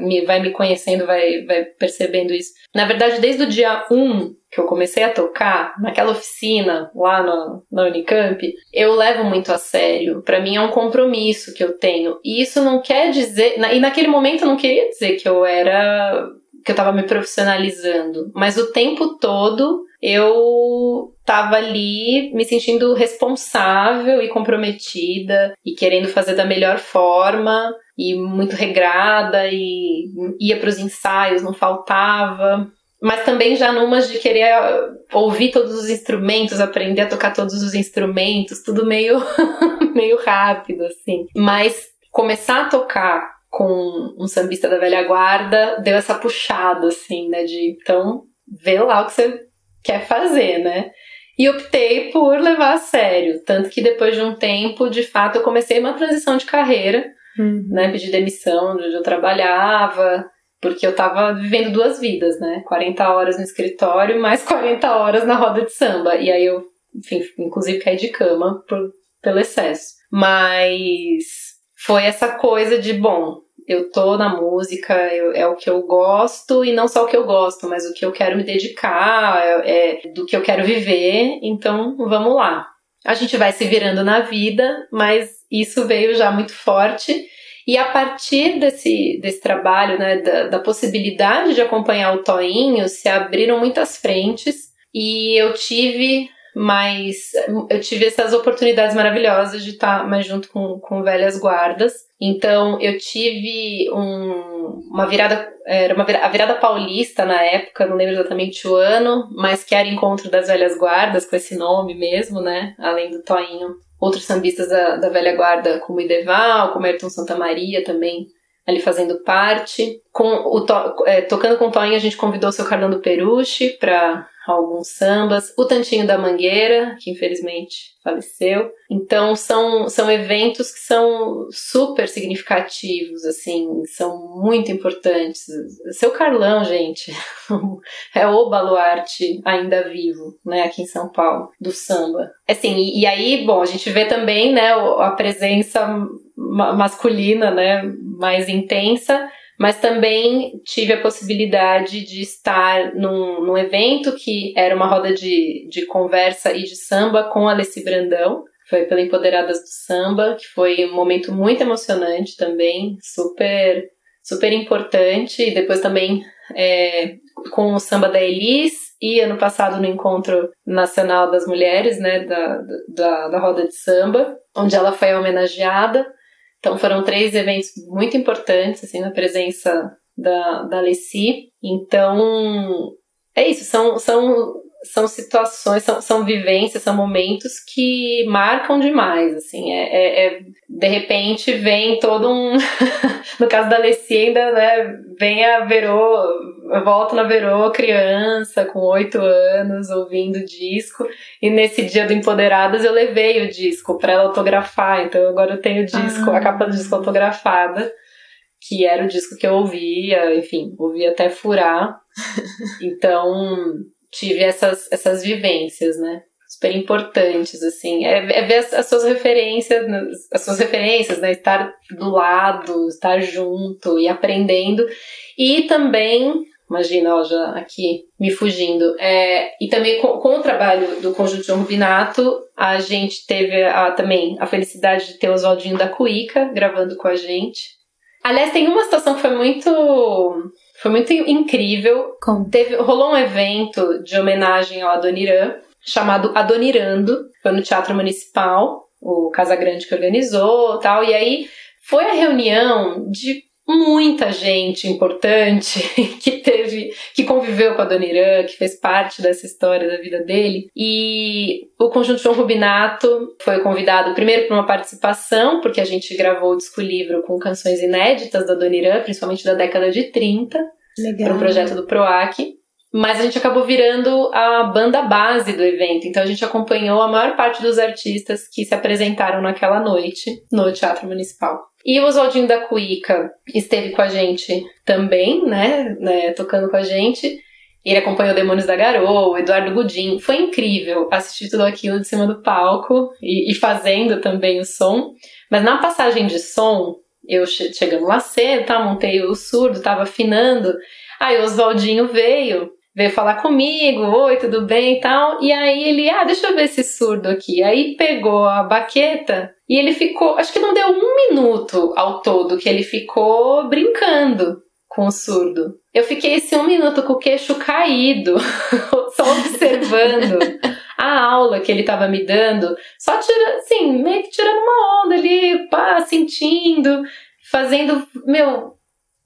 me, vai me conhecendo vai, vai percebendo isso. Na verdade, desde o dia 1 um, que eu comecei a tocar, naquela oficina lá no, na Unicamp, eu levo muito a sério. Para mim é um compromisso que eu tenho. E isso não quer dizer. E naquele momento eu não queria dizer que eu era. que eu tava me profissionalizando. Mas o tempo todo eu tava ali me sentindo responsável e comprometida e querendo fazer da melhor forma e muito regrada e ia para os ensaios, não faltava mas também já numas de querer ouvir todos os instrumentos, aprender a tocar todos os instrumentos, tudo meio, meio rápido, assim. Mas começar a tocar com um sambista da velha guarda deu essa puxada, assim, né? De então, vê lá o que você quer fazer, né? E optei por levar a sério. Tanto que depois de um tempo, de fato, eu comecei uma transição de carreira, uhum. né? Pedi demissão de onde eu trabalhava porque eu tava vivendo duas vidas, né? 40 horas no escritório, mais 40 horas na roda de samba. E aí eu, enfim, inclusive caí de cama por, pelo excesso. Mas foi essa coisa de, bom, eu tô na música, eu, é o que eu gosto, e não só o que eu gosto, mas o que eu quero me dedicar, é, é do que eu quero viver, então vamos lá. A gente vai se virando na vida, mas isso veio já muito forte. E a partir desse, desse trabalho, né, da, da possibilidade de acompanhar o Toinho, se abriram muitas frentes e eu tive mais. Eu tive essas oportunidades maravilhosas de estar mais junto com, com velhas guardas. Então eu tive um, uma virada, era uma virada, a virada paulista na época, não lembro exatamente o ano, mas que era encontro das velhas guardas, com esse nome mesmo, né? Além do Toinho outros sambistas da, da velha guarda, como Ideval, como Ayrton Santa Maria também ali fazendo parte. Com o to, é, tocando com o Toinho, a gente convidou o seu Carlando Perucci para alguns sambas, o Tantinho da Mangueira, que infelizmente faleceu. Então são, são eventos que são super significativos, assim, são muito importantes. Seu Carlão, gente, é o baluarte ainda vivo, né, aqui em São Paulo, do samba. Assim, e, e aí, bom, a gente vê também, né, a presença masculina, né, mais intensa, mas também tive a possibilidade de estar num, num evento que era uma roda de, de conversa e de samba com Alessi Brandão, foi pela Empoderadas do Samba, que foi um momento muito emocionante também, super, super importante, e depois também é, com o samba da Elis, e ano passado no Encontro Nacional das Mulheres, né, da, da, da roda de samba, onde ela foi homenageada. Então foram três eventos muito importantes, assim, na presença da, da Alessi. Então, é isso, são, são são situações, são, são vivências, são momentos que marcam demais, assim, é, é, é de repente vem todo um, no caso da Alessia ainda, né, vem a Verô, eu volto na Verô criança, com oito anos, ouvindo disco, e nesse dia do Empoderadas eu levei o disco para ela autografar, então agora eu tenho o disco, ah. a capa do disco autografada, que era o disco que eu ouvia, enfim, ouvia até furar, então tive essas, essas vivências, né? Super importantes, assim. É, é ver as, as, suas referências, as suas referências, né? Estar do lado, estar junto e aprendendo. E também, imagina, ó, já aqui me fugindo. É, e também com, com o trabalho do Conjunto João Rubinato, a gente teve a, também a felicidade de ter o Oswaldinho da Cuíca gravando com a gente. Aliás, tem uma situação que foi muito foi muito incrível. Teve, rolou um evento de homenagem ao Adoniran, chamado Adonirando. Foi no Teatro Municipal, o Casagrande que organizou tal. E aí foi a reunião de muita gente importante que teve, que conviveu com a Dona Irã, que fez parte dessa história da vida dele. E o Conjunto João Rubinato foi convidado primeiro para uma participação, porque a gente gravou o disco livro com canções inéditas da Dona Irã, principalmente da década de 30, para o projeto do PROAC. Mas a gente acabou virando a banda base do evento, então a gente acompanhou a maior parte dos artistas que se apresentaram naquela noite no Teatro Municipal. E o Oswaldinho da Cuíca esteve com a gente também, né, né, tocando com a gente. Ele acompanhou Demônios da Garoa, o Eduardo Gudim. Foi incrível assistir tudo aquilo de cima do palco e, e fazendo também o som. Mas na passagem de som, eu che chegando lá cedo, tá, montei o surdo, tava afinando. Aí o Oswaldinho veio veio falar comigo, oi, tudo bem e tal. E aí ele, ah, deixa eu ver esse surdo aqui. Aí pegou a baqueta e ele ficou, acho que não deu um minuto ao todo que ele ficou brincando com o surdo. Eu fiquei esse um minuto com o queixo caído, só observando a aula que ele estava me dando, só tirando, assim, meio que tirando uma onda ali, pá, sentindo, fazendo, meu,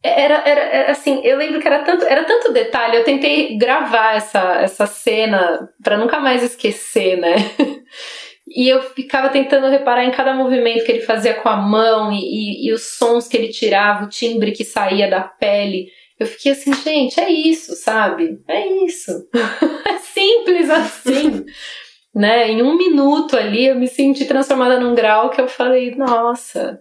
era, era, era, assim, eu lembro que era tanto, era tanto detalhe, eu tentei gravar essa, essa cena para nunca mais esquecer, né? E eu ficava tentando reparar em cada movimento que ele fazia com a mão e, e, e, os sons que ele tirava, o timbre que saía da pele. Eu fiquei assim, gente, é isso, sabe? É isso. é simples assim. né? Em um minuto ali eu me senti transformada num grau que eu falei, nossa,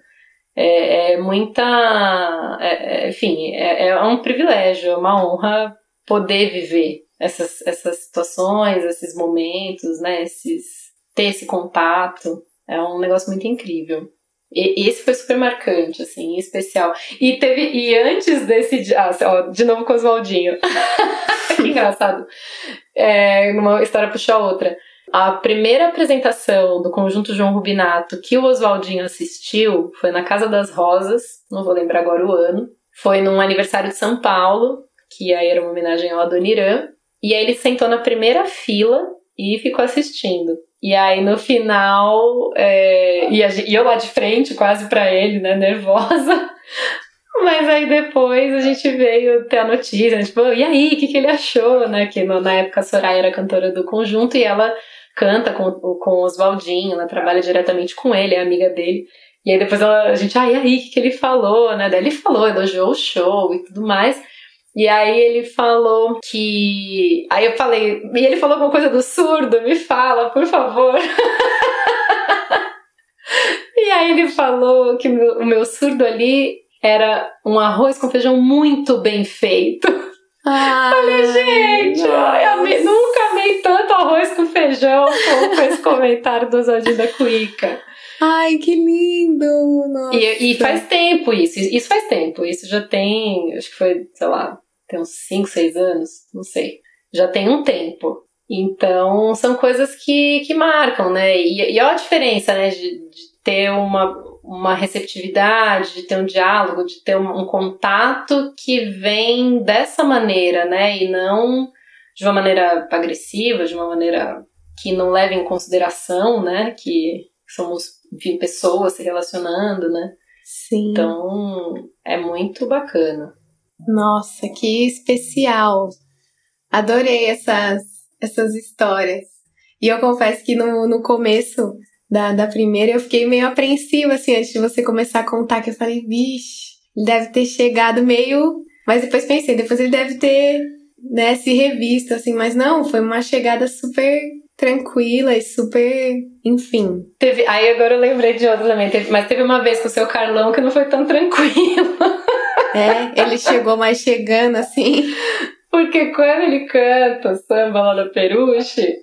é, é muita. É, é, enfim, é, é, um privilégio, é uma honra poder viver essas, essas situações, esses momentos, né? Esses, ter esse contato. É um negócio muito incrível. E, esse foi super marcante, assim, especial. E teve. E antes desse. Ah, ó, de novo com o Oswaldinho. que engraçado. É, uma história puxa a outra. A primeira apresentação do conjunto João Rubinato que o Oswaldinho assistiu foi na Casa das Rosas, não vou lembrar agora o ano. Foi num aniversário de São Paulo, que aí era uma homenagem ao Adoniran. E aí ele sentou na primeira fila e ficou assistindo. E aí no final, é, e, eu lá de frente, quase para ele, né, nervosa. Mas aí depois a gente veio ter a notícia, tipo, e aí, o que, que ele achou, né? Que na época a Soraya era cantora do conjunto e ela canta com, com o Oswaldinho, ela trabalha diretamente com ele, é amiga dele. E aí depois ela, a gente, ah, e aí, o que, que ele falou, né? Daí ele falou, elogiou o show e tudo mais. E aí ele falou que. Aí eu falei, e ele falou alguma coisa do surdo, me fala, por favor. e aí ele falou que o meu, o meu surdo ali era um arroz com feijão muito bem feito. Ai, Falei, gente, eu amei, nunca amei tanto arroz com feijão como com esse comentário do Oswaldinho da Cuica. Ai, que lindo! Nossa. E, e faz tempo isso, isso faz tempo. Isso já tem, acho que foi, sei lá, tem uns 5, 6 anos, não sei. Já tem um tempo. Então, são coisas que, que marcam, né? E, e olha a diferença, né, de, de ter uma, uma receptividade, de ter um diálogo, de ter um, um, contato que vem dessa maneira, né? E não de uma maneira agressiva, de uma maneira que não leve em consideração, né? Que somos enfim, pessoas se relacionando, né? Sim. Então é muito bacana. Nossa, que especial! Adorei essas essas histórias. E eu confesso que no, no começo da, da primeira eu fiquei meio apreensiva, assim, antes de você começar a contar, que eu falei, vixe, ele deve ter chegado meio. Mas depois pensei, depois ele deve ter, né, se revisto, assim, mas não, foi uma chegada super tranquila e super, enfim. Teve, aí agora eu lembrei de outra também, teve, mas teve uma vez com o seu Carlão que não foi tão tranquilo. É, ele chegou mais chegando assim. Porque quando ele canta samba lá no Peruche,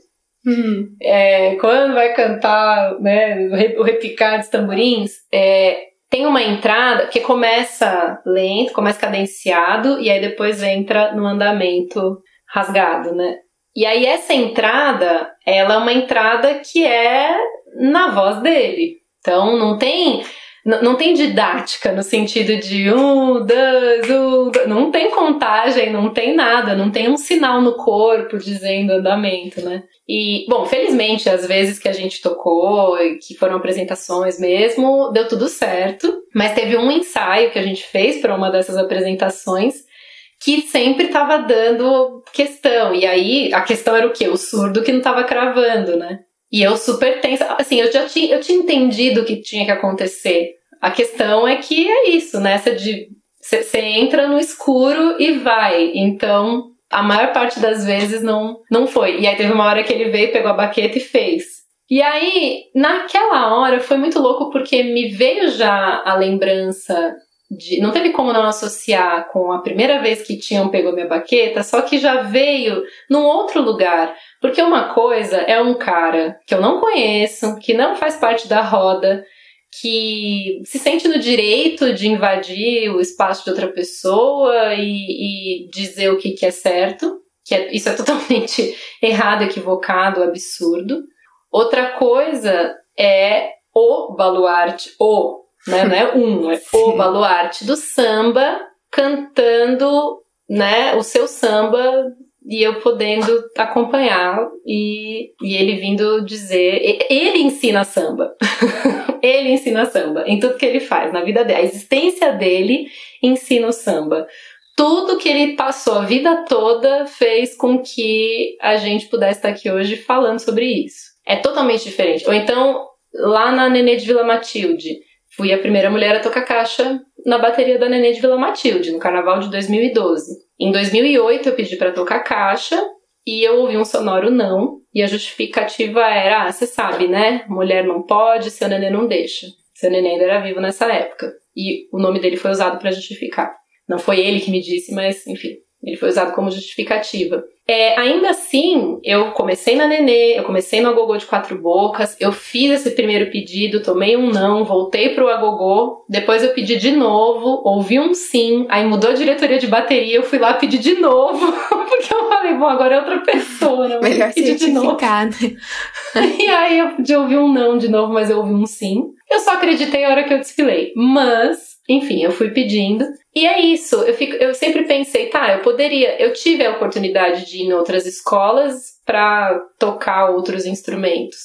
hum. é, quando vai cantar né, o repicar dos tamborins, é, tem uma entrada que começa lento, começa cadenciado, e aí depois entra no andamento rasgado, né? E aí essa entrada, ela é uma entrada que é na voz dele. Então não tem não tem didática no sentido de um, dois, um, não tem contagem, não tem nada, não tem um sinal no corpo dizendo andamento, né? E, bom, felizmente, as vezes que a gente tocou, que foram apresentações mesmo, deu tudo certo, mas teve um ensaio que a gente fez para uma dessas apresentações que sempre estava dando questão. E aí a questão era o quê? O surdo que não estava cravando, né? E eu super tensa. Assim, eu já tinha, eu tinha entendido o que tinha que acontecer. A questão é que é isso, né? Você entra no escuro e vai. Então, a maior parte das vezes não, não foi. E aí teve uma hora que ele veio, pegou a baqueta e fez. E aí, naquela hora, foi muito louco porque me veio já a lembrança de, não teve como não associar com a primeira vez que tinham pegou minha baqueta, só que já veio num outro lugar. Porque uma coisa é um cara que eu não conheço, que não faz parte da roda, que se sente no direito de invadir o espaço de outra pessoa e, e dizer o que, que é certo, que é, isso é totalmente errado, equivocado, absurdo. Outra coisa é o baluarte, o né? Não é um, é Sim. o baluarte do samba cantando, né, o seu samba e eu podendo acompanhar e, e ele vindo dizer, ele ensina samba. ele ensina samba em tudo que ele faz na vida dele. A existência dele ensina o samba. Tudo que ele passou a vida toda fez com que a gente pudesse estar aqui hoje falando sobre isso. É totalmente diferente. Ou então, lá na Nenê de Vila Matilde, Fui a primeira mulher a tocar caixa na bateria da Nenê de Vila Matilde, no carnaval de 2012. Em 2008 eu pedi para tocar caixa e eu ouvi um sonoro não, e a justificativa era: ah, você sabe, né? Mulher não pode, seu nenê não deixa. Seu nenê ainda era vivo nessa época. E o nome dele foi usado para justificar. Não foi ele que me disse, mas enfim, ele foi usado como justificativa. É, ainda assim, eu comecei na Nenê, eu comecei no Agogô de Quatro Bocas, eu fiz esse primeiro pedido, tomei um não, voltei pro Agogô, depois eu pedi de novo, ouvi um sim, aí mudou a diretoria de bateria, eu fui lá pedir de novo, porque eu falei, bom, agora é outra pessoa, né? Melhor pedir de novo. E aí eu podia ouvir um não de novo, mas eu ouvi um sim. Eu só acreditei a hora que eu desfilei, mas enfim, eu fui pedindo. E é isso, eu, fico, eu sempre pensei, tá, eu poderia, eu tive a oportunidade de ir em outras escolas para tocar outros instrumentos.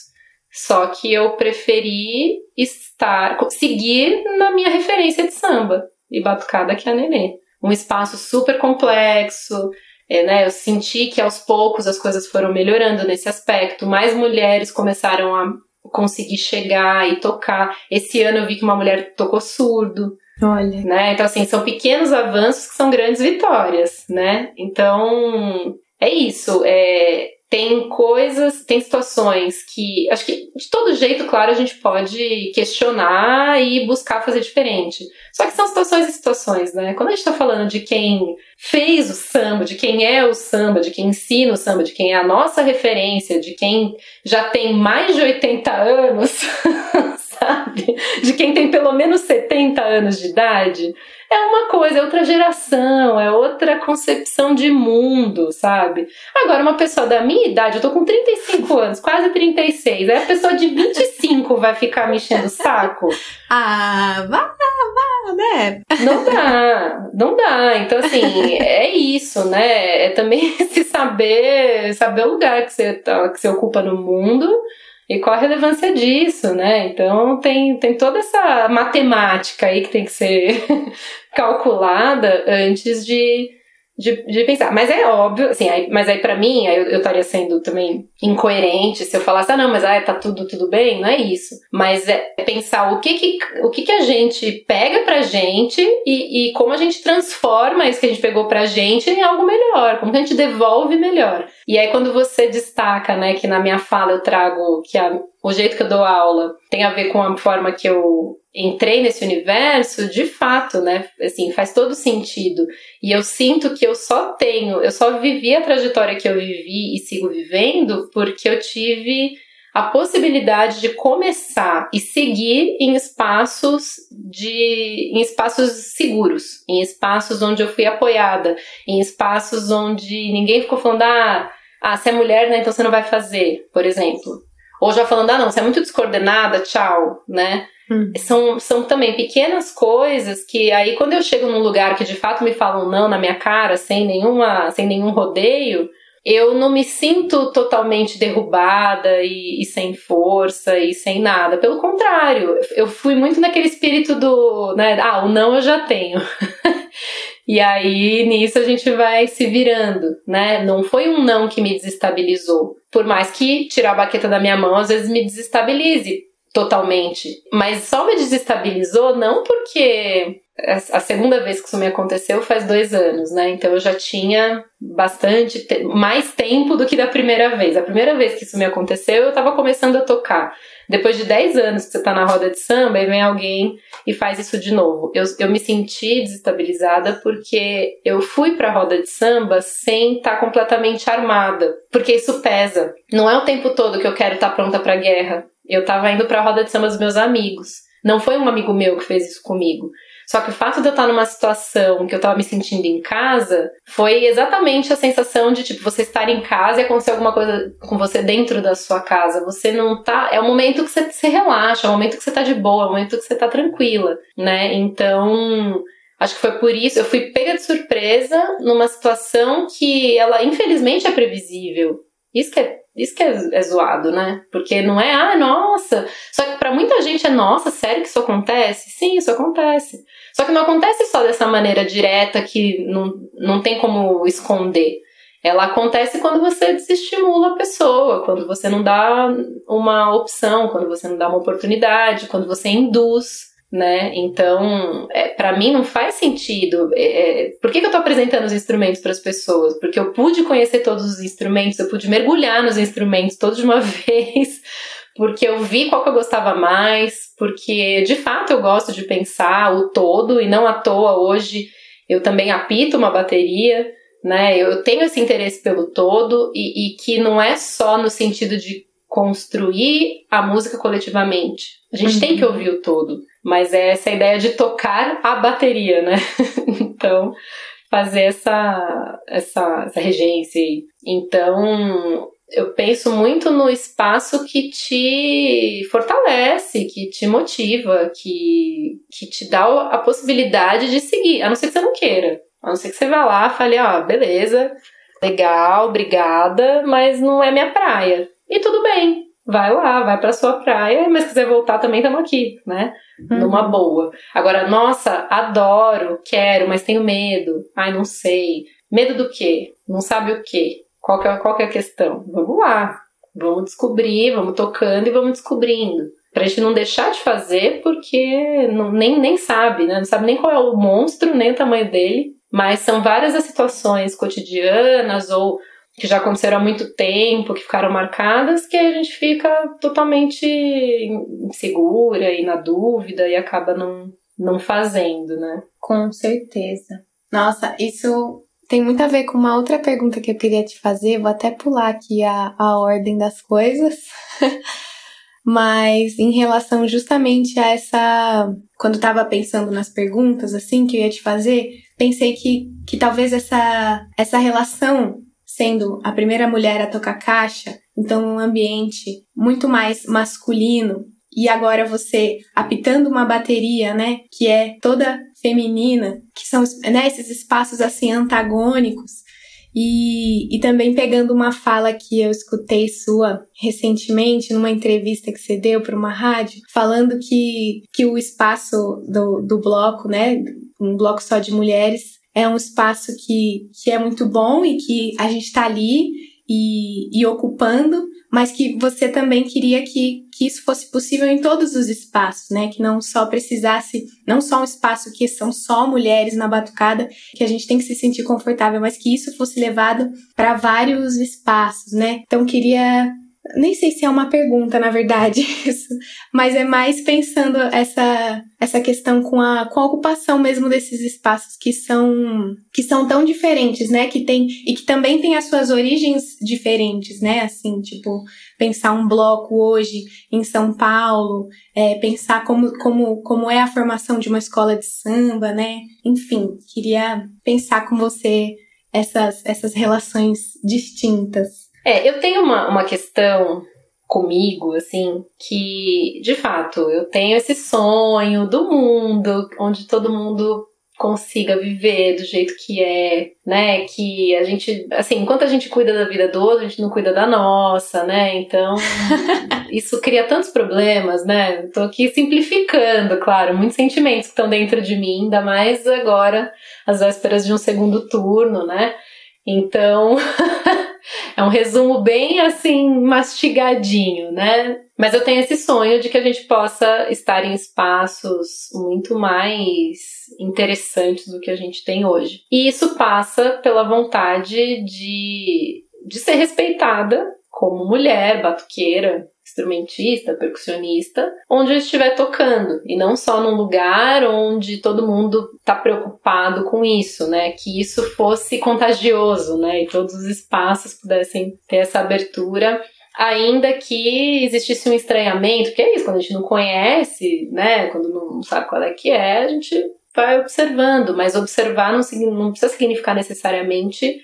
Só que eu preferi estar, seguir na minha referência de samba e batucada que é a Nenê. Um espaço super complexo, é, né, eu senti que aos poucos as coisas foram melhorando nesse aspecto. Mais mulheres começaram a conseguir chegar e tocar. Esse ano eu vi que uma mulher tocou surdo. Olha. Né? Então, assim, são pequenos avanços que são grandes vitórias, né? Então, é isso. É, tem coisas, tem situações que acho que de todo jeito, claro, a gente pode questionar e buscar fazer diferente. Só que são situações e situações, né? Quando a gente está falando de quem fez o samba, de quem é o samba, de quem ensina o samba, de quem é a nossa referência, de quem já tem mais de 80 anos, sabe? De quem tem pelo menos 70 anos de idade, é uma coisa, é outra geração, é outra concepção de mundo, sabe? Agora, uma pessoa da minha idade, eu tô com 35 anos, quase 36, aí a pessoa de 25 vai ficar me enchendo o saco? Ah, vá, vá, né? Não dá, não dá. Então, assim, é isso, né? É também se saber, saber o lugar que você, tá, que você ocupa no mundo e qual a relevância disso, né? Então tem, tem toda essa matemática aí que tem que ser calculada antes de, de, de pensar. Mas é óbvio, assim, aí, mas aí para mim, aí eu estaria sendo também incoerente se eu falasse, ah, não, mas ah, tá tudo, tudo bem, não é isso. Mas é pensar o que que, o que, que a gente pega pra gente e, e como a gente transforma isso que a gente pegou pra gente em algo melhor, como que a gente devolve melhor. E aí quando você destaca, né, que na minha fala eu trago que a, o jeito que eu dou aula tem a ver com a forma que eu entrei nesse universo, de fato, né? Assim, faz todo sentido. E eu sinto que eu só tenho, eu só vivi a trajetória que eu vivi e sigo vivendo porque eu tive a possibilidade de começar e seguir em espaços de em espaços seguros, em espaços onde eu fui apoiada, em espaços onde ninguém ficou falando ah, ah, você é mulher, né, então você não vai fazer, por exemplo. Ou já falando, ah, não, você é muito descoordenada, tchau, né? Hum. São, são também pequenas coisas que aí quando eu chego num lugar que de fato me falam não na minha cara, sem nenhuma, sem nenhum rodeio, eu não me sinto totalmente derrubada e, e, sem força e sem nada. Pelo contrário, eu fui muito naquele espírito do, né, ah, o não eu já tenho. e aí nisso a gente vai se virando, né? Não foi um não que me desestabilizou. Por mais que tirar a baqueta da minha mão às vezes me desestabilize, totalmente. Mas só me desestabilizou não porque a segunda vez que isso me aconteceu faz dois anos, né? Então eu já tinha bastante, te mais tempo do que da primeira vez. A primeira vez que isso me aconteceu, eu tava começando a tocar. Depois de 10 anos que você tá na roda de samba, e vem alguém e faz isso de novo. Eu, eu me senti desestabilizada porque eu fui pra roda de samba sem estar tá completamente armada. Porque isso pesa. Não é o tempo todo que eu quero estar tá pronta pra guerra. Eu tava indo pra roda de samba dos meus amigos. Não foi um amigo meu que fez isso comigo. Só que o fato de eu estar numa situação que eu tava me sentindo em casa foi exatamente a sensação de, tipo, você estar em casa e acontecer alguma coisa com você dentro da sua casa. Você não tá. É o momento que você se relaxa, é o momento que você tá de boa, é o momento que você tá tranquila, né? Então. Acho que foi por isso, eu fui pega de surpresa numa situação que ela infelizmente é previsível. Isso que é isso que é, é, zoado, né? Porque não é, ah, nossa. Só que para muita gente é, nossa, sério que isso acontece? Sim, isso acontece. Só que não acontece só dessa maneira direta que não, não tem como esconder. Ela acontece quando você desestimula a pessoa, quando você não dá uma opção, quando você não dá uma oportunidade, quando você induz né? Então, é, para mim não faz sentido. É, é, por que, que eu tô apresentando os instrumentos para as pessoas? Porque eu pude conhecer todos os instrumentos, eu pude mergulhar nos instrumentos todos de uma vez, porque eu vi qual que eu gostava mais, porque de fato eu gosto de pensar o todo e não à toa hoje eu também apito uma bateria. Né, eu tenho esse interesse pelo todo e, e que não é só no sentido de construir a música coletivamente. A gente uhum. tem que uhum. ouvir o todo. Mas é essa ideia de tocar a bateria, né? então, fazer essa, essa, essa regência. Então, eu penso muito no espaço que te fortalece, que te motiva, que, que te dá a possibilidade de seguir, a não ser que você não queira. A não ser que você vá lá e fale, ó, ah, beleza, legal, obrigada, mas não é minha praia. E tudo bem, vai lá, vai para sua praia, mas se quiser voltar também estamos aqui, né? Uhum. Numa boa. Agora, nossa, adoro, quero, mas tenho medo. Ai, não sei. Medo do quê? Não sabe o quê? Qual que é, qual que é a questão? Vamos lá. Vamos descobrir, vamos tocando e vamos descobrindo. Pra gente não deixar de fazer, porque não, nem, nem sabe, né? Não sabe nem qual é o monstro, nem o tamanho dele. Mas são várias as situações cotidianas ou que já aconteceram há muito tempo, que ficaram marcadas, que a gente fica totalmente insegura e na dúvida e acaba não, não fazendo, né? Com certeza. Nossa, isso tem muito a ver com uma outra pergunta que eu queria te fazer. Vou até pular aqui a, a ordem das coisas. Mas em relação justamente a essa. Quando estava pensando nas perguntas, assim, que eu ia te fazer, pensei que, que talvez essa, essa relação sendo a primeira mulher a tocar caixa, então num ambiente muito mais masculino, e agora você apitando uma bateria, né, que é toda feminina, que são né, esses espaços assim antagônicos, e, e também pegando uma fala que eu escutei sua recentemente numa entrevista que você deu para uma rádio, falando que, que o espaço do, do bloco, né, um bloco só de mulheres, é um espaço que, que é muito bom e que a gente está ali e, e ocupando, mas que você também queria que, que isso fosse possível em todos os espaços, né? Que não só precisasse, não só um espaço que são só mulheres na batucada, que a gente tem que se sentir confortável, mas que isso fosse levado para vários espaços, né? Então queria nem sei se é uma pergunta, na verdade, isso, mas é mais pensando essa, essa questão com a, com a ocupação mesmo desses espaços que são, que são tão diferentes, né? Que tem, e que também tem as suas origens diferentes, né? Assim, tipo, pensar um bloco hoje em São Paulo, é, pensar como, como, como é a formação de uma escola de samba, né? Enfim, queria pensar com você essas, essas relações distintas. É, eu tenho uma, uma questão comigo, assim, que de fato eu tenho esse sonho do mundo onde todo mundo consiga viver do jeito que é, né? Que a gente, assim, enquanto a gente cuida da vida do outro, a gente não cuida da nossa, né? Então, isso cria tantos problemas, né? Tô aqui simplificando, claro, muitos sentimentos que estão dentro de mim, ainda mais agora, às vésperas de um segundo turno, né? Então, é um resumo bem assim mastigadinho, né? Mas eu tenho esse sonho de que a gente possa estar em espaços muito mais interessantes do que a gente tem hoje. E isso passa pela vontade de, de ser respeitada como mulher, batuqueira, instrumentista, percussionista, onde eu estiver tocando e não só num lugar onde todo mundo está preocupado com isso, né? Que isso fosse contagioso, né? E todos os espaços pudessem ter essa abertura ainda que existisse um estranhamento, que é isso, quando a gente não conhece, né, quando não sabe qual é que é, a gente vai observando, mas observar não, não precisa significar necessariamente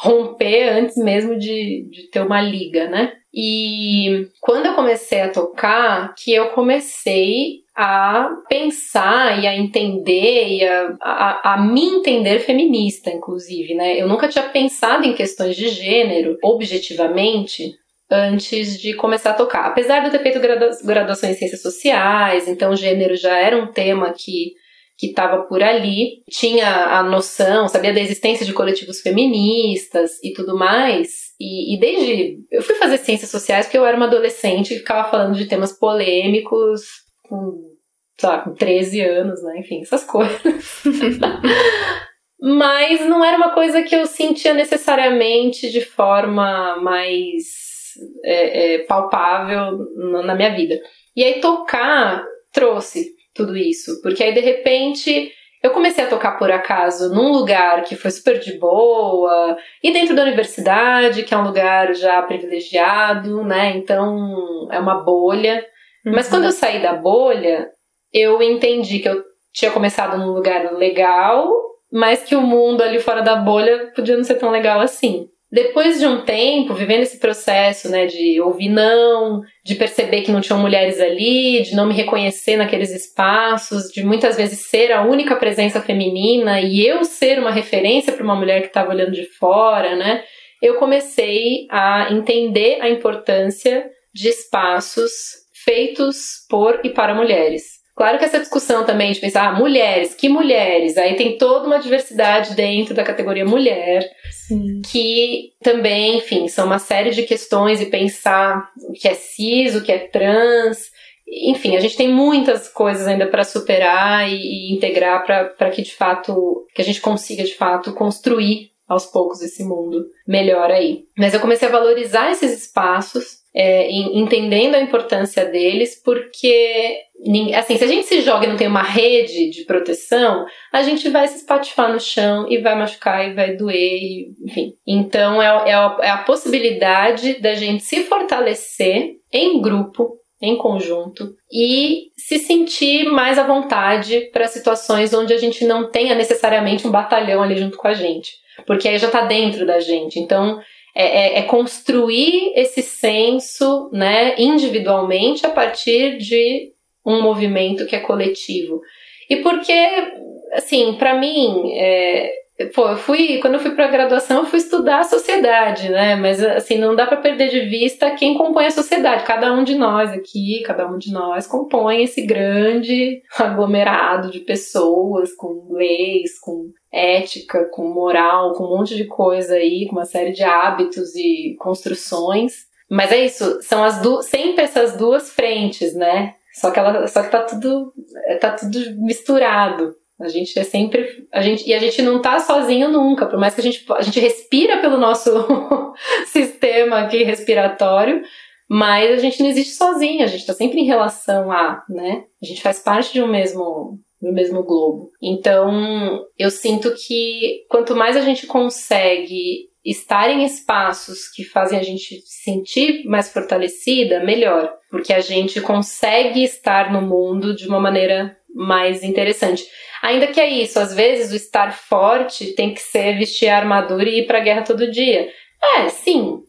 romper antes mesmo de, de ter uma liga, né? E quando eu comecei a tocar, que eu comecei a pensar e a entender e a, a, a, me entender feminista, inclusive, né? Eu nunca tinha pensado em questões de gênero objetivamente antes de começar a tocar. Apesar de eu ter feito graduação em ciências sociais, então gênero já era um tema que que estava por ali, tinha a noção, sabia da existência de coletivos feministas e tudo mais. E, e, desde. Eu fui fazer ciências sociais porque eu era uma adolescente que ficava falando de temas polêmicos com, sei lá, com 13 anos, né? Enfim, essas coisas. Mas não era uma coisa que eu sentia necessariamente de forma mais é, é, palpável na minha vida. E aí tocar trouxe tudo isso. Porque aí, de repente, eu comecei a tocar por acaso num lugar que foi super de boa, e dentro da universidade, que é um lugar já privilegiado, né? Então é uma bolha. Uhum. Mas quando eu saí da bolha, eu entendi que eu tinha começado num lugar legal, mas que o mundo ali fora da bolha podia não ser tão legal assim. Depois de um tempo, vivendo esse processo, né, de ouvir não, de perceber que não tinham mulheres ali, de não me reconhecer naqueles espaços, de muitas vezes ser a única presença feminina e eu ser uma referência para uma mulher que estava olhando de fora, né, eu comecei a entender a importância de espaços feitos por e para mulheres. Claro que essa discussão também de pensar, ah, mulheres, que mulheres? Aí tem toda uma diversidade dentro da categoria mulher, Sim. que também, enfim, são uma série de questões e pensar o que é cis, o que é trans. Enfim, a gente tem muitas coisas ainda para superar e, e integrar para que de fato, que a gente consiga de fato construir aos poucos esse mundo melhor aí. Mas eu comecei a valorizar esses espaços é, entendendo a importância deles, porque assim, se a gente se joga e não tem uma rede de proteção, a gente vai se espatifar no chão e vai machucar e vai doer, e, enfim. Então é, é, a, é a possibilidade da gente se fortalecer em grupo, em conjunto, e se sentir mais à vontade para situações onde a gente não tenha necessariamente um batalhão ali junto com a gente. Porque aí já está dentro da gente. Então, é, é, é, construir esse senso né, individualmente a partir de um movimento que é coletivo. E porque, assim, para mim, é, Pô, eu fui, quando eu fui para graduação, eu fui estudar a sociedade, né? Mas assim, não dá para perder de vista quem compõe a sociedade. Cada um de nós aqui, cada um de nós compõe esse grande aglomerado de pessoas com leis, com ética, com moral, com um monte de coisa aí, com uma série de hábitos e construções. Mas é isso, são as duas, sempre essas duas frentes, né? Só que ela, só que tá tudo, tá tudo misturado. A gente é sempre. A gente, e a gente não tá sozinho nunca, por mais que a gente, a gente respira pelo nosso sistema aqui respiratório, mas a gente não existe sozinho, a gente tá sempre em relação a, né? A gente faz parte de um mesmo no mesmo globo. Então, eu sinto que quanto mais a gente consegue estar em espaços que fazem a gente se sentir mais fortalecida, melhor, porque a gente consegue estar no mundo de uma maneira mais interessante. Ainda que é isso, às vezes o estar forte tem que ser vestir a armadura e ir pra guerra todo dia. É, sim,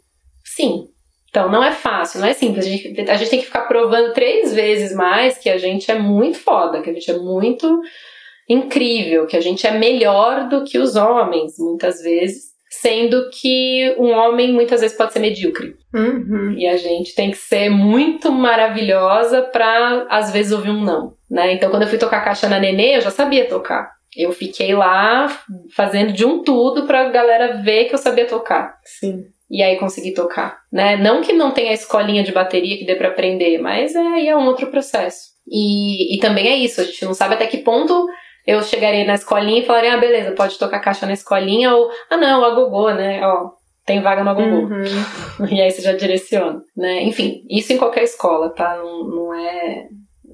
sim. Então não é fácil, não é simples. A gente, a gente tem que ficar provando três vezes mais que a gente é muito foda, que a gente é muito incrível, que a gente é melhor do que os homens, muitas vezes. Sendo que um homem muitas vezes pode ser medíocre. Uhum. E a gente tem que ser muito maravilhosa para às vezes ouvir um não né? Então, quando eu fui tocar caixa na Nenê, eu já sabia tocar. Eu fiquei lá fazendo de um tudo pra galera ver que eu sabia tocar. Sim. E aí consegui tocar, né? Não que não tenha escolinha de bateria que dê para aprender, mas é, aí é um outro processo. E, e também é isso, a gente não sabe até que ponto eu chegarei na escolinha e falarei, ah, beleza, pode tocar caixa na escolinha, ou, ah, não, a gogô, né? Ó, tem vaga no agogô. Uhum. E aí você já direciona, né? Enfim, isso em qualquer escola, tá? Não, não é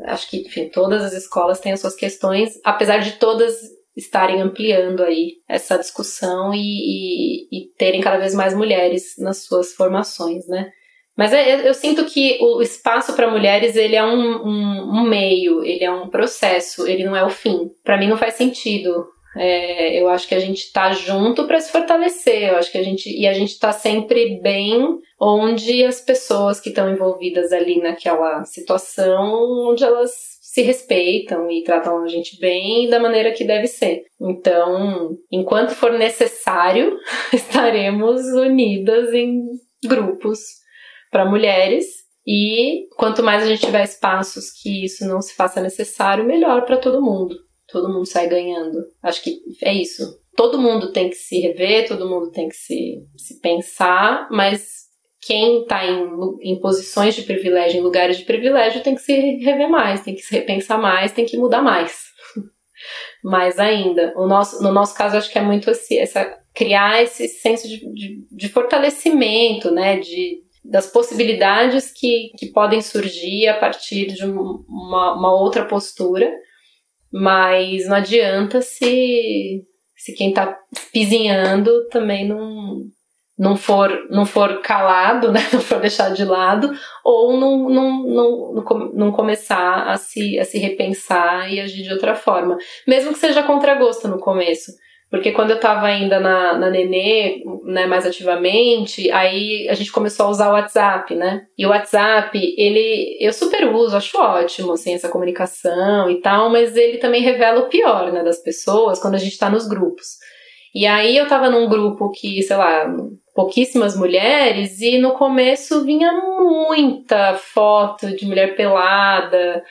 acho que, enfim, todas as escolas têm as suas questões, apesar de todas estarem ampliando aí essa discussão e, e, e terem cada vez mais mulheres nas suas formações, né? Mas é, eu sinto que o espaço para mulheres ele é um, um, um, meio, ele é um processo, ele não é o fim. Para mim não faz sentido. É, eu acho que a gente tá junto para se fortalecer. Eu acho que a gente e a gente tá sempre bem onde as pessoas que estão envolvidas ali naquela situação, onde elas se respeitam e tratam a gente bem da maneira que deve ser. Então, enquanto for necessário, estaremos unidas em grupos para mulheres e quanto mais a gente tiver espaços que isso não se faça necessário, melhor para todo mundo. Todo mundo sai ganhando. Acho que é isso. Todo mundo tem que se rever, todo mundo tem que se, se pensar, mas quem está em, em posições de privilégio, em lugares de privilégio, tem que se rever mais, tem que se repensar mais, tem que mudar mais. mais ainda. O nosso, no nosso caso, acho que é muito esse, essa, criar esse senso de, de, de fortalecimento, né? De, das possibilidades que, que podem surgir a partir de uma, uma outra postura, mas não adianta se, se quem está pisinhando também não, não for, não for calado, né, não for deixado de lado, ou não, não, não, não começar a se, a se repensar e agir de outra forma. Mesmo que seja contragosto no começo. Porque quando eu tava ainda na, na Nenê, né, mais ativamente, aí a gente começou a usar o WhatsApp, né? E o WhatsApp, ele, eu super uso, acho ótimo, assim, essa comunicação e tal, mas ele também revela o pior, né, das pessoas quando a gente tá nos grupos. E aí eu tava num grupo que, sei lá, pouquíssimas mulheres e no começo vinha muita foto de mulher pelada.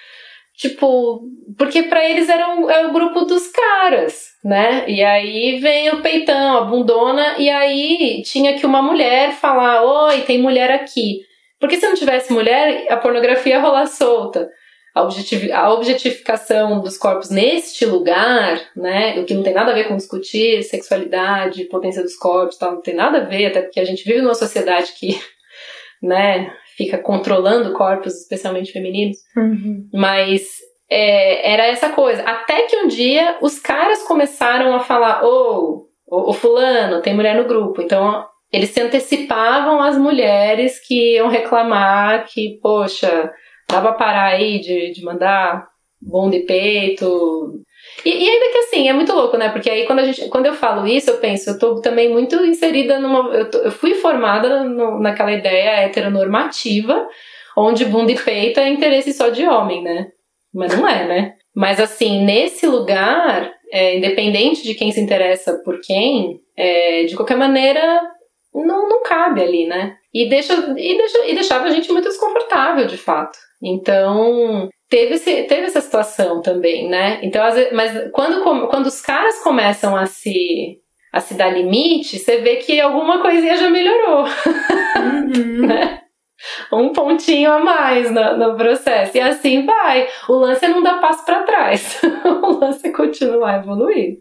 Tipo, porque para eles era, um, era o grupo dos caras, né? E aí vem o peitão, a bundona, e aí tinha que uma mulher falar: Oi, tem mulher aqui. Porque se não tivesse mulher, a pornografia ia rolar solta a, objetificação dos corpos neste lugar, né, o que não tem nada a ver com discutir sexualidade, potência dos corpos, tal, não tem nada a ver, até porque a gente vive numa sociedade que, né, fica controlando corpos, especialmente femininos, uhum. mas é, era essa coisa. Até que um dia os caras começaram a falar: ô, oh, o fulano, tem mulher no grupo. Então eles se antecipavam às mulheres que iam reclamar que, poxa, Dá pra parar aí de, de mandar bom de peito. E, e, ainda que assim, é muito louco, né? Porque aí quando, a gente, quando eu falo isso, eu penso, eu tô também muito inserida numa. Eu, tô, eu fui formada no, naquela ideia heteronormativa, onde bunda e peito é interesse só de homem, né? Mas não é, né? Mas assim, nesse lugar, é, independente de quem se interessa por quem, é, de qualquer maneira, não, não cabe ali, né? E, deixa, e, deixa, e deixava a gente muito desconfortável, de fato. Então, teve, esse, teve essa situação também, né? Então, vezes, mas quando, quando os caras começam a se, a se dar limite, você vê que alguma coisinha já melhorou. Uhum. né? um pontinho a mais no, no, processo. E assim vai. O lance é não dar passo para trás. o lance é continuar a evoluir.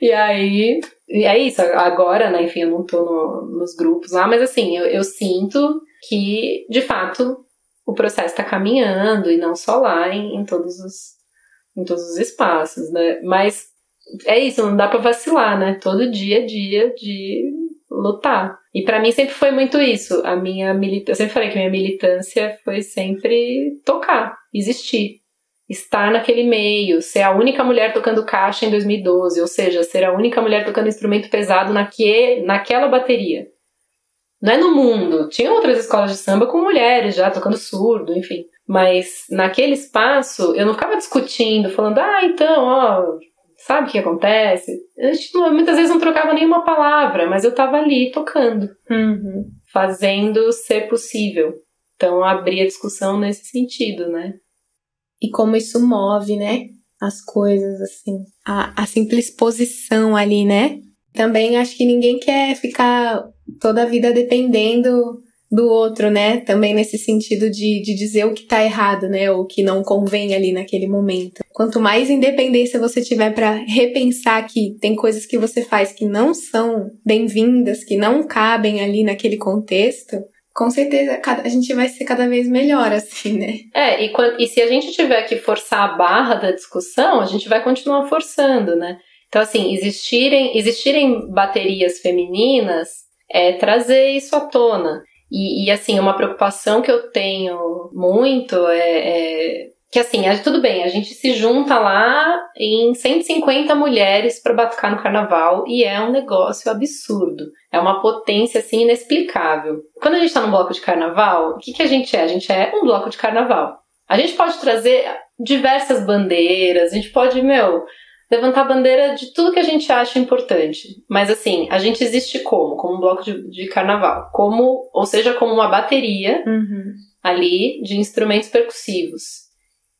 E aí, e é isso. Agora, né, enfim, eu não tô no, nos grupos lá, mas assim, eu, eu sinto que, de fato, o processo está caminhando e não só lá em, em, todos os em todos os espaços, né? Mas é isso, não dá para vacilar, né? Todo dia é dia de lutar. E para mim sempre foi muito isso. A minha militância, eu sempre falei que minha militância foi sempre tocar, existir, estar naquele meio, ser a única mulher tocando caixa em 2012, ou seja, ser a única mulher tocando instrumento pesado naque, naquela bateria. Não é no mundo. Tinha outras escolas de samba com mulheres já tocando surdo, enfim. Mas naquele espaço eu não ficava discutindo, falando, ah, então, ó, Sabe o que acontece? A gente muitas vezes não trocava nenhuma palavra, mas eu tava ali tocando, uhum. fazendo ser possível. Então abrir a discussão nesse sentido, né? E como isso move, né? As coisas, assim. A, a simples posição ali, né? Também acho que ninguém quer ficar toda a vida dependendo do outro, né? Também nesse sentido de, de dizer o que tá errado, né? O que não convém ali naquele momento. Quanto mais independência você tiver para repensar que tem coisas que você faz que não são bem-vindas, que não cabem ali naquele contexto, com certeza a gente vai ser cada vez melhor, assim, né? É, e, e se a gente tiver que forçar a barra da discussão, a gente vai continuar forçando, né? Então, assim, existirem, existirem baterias femininas é trazer isso à tona. E, e, assim, uma preocupação que eu tenho muito é, é que assim, tudo bem, a gente se junta lá em 150 mulheres para batucar no carnaval e é um negócio absurdo. É uma potência assim inexplicável. Quando a gente tá num bloco de carnaval, o que, que a gente é? A gente é um bloco de carnaval. A gente pode trazer diversas bandeiras, a gente pode, meu, levantar a bandeira de tudo que a gente acha importante. Mas assim, a gente existe como? Como um bloco de, de carnaval. Como, ou seja, como uma bateria uhum. ali de instrumentos percussivos.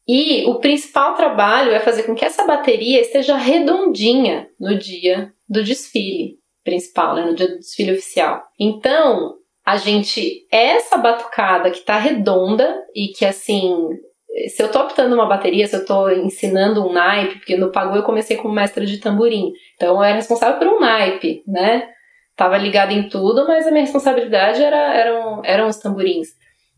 E o principal trabalho é fazer com que essa bateria esteja redondinha no dia do desfile principal, né, no dia do desfile oficial. Então, a gente, essa batucada que tá redonda e que assim se eu tô optando uma bateria, se eu tô ensinando um naipe, porque no Pagu eu comecei como mestra de tamborim, então eu era responsável por um naipe, né? Tava ligada em tudo, mas a minha responsabilidade era, eram, eram os tamborins.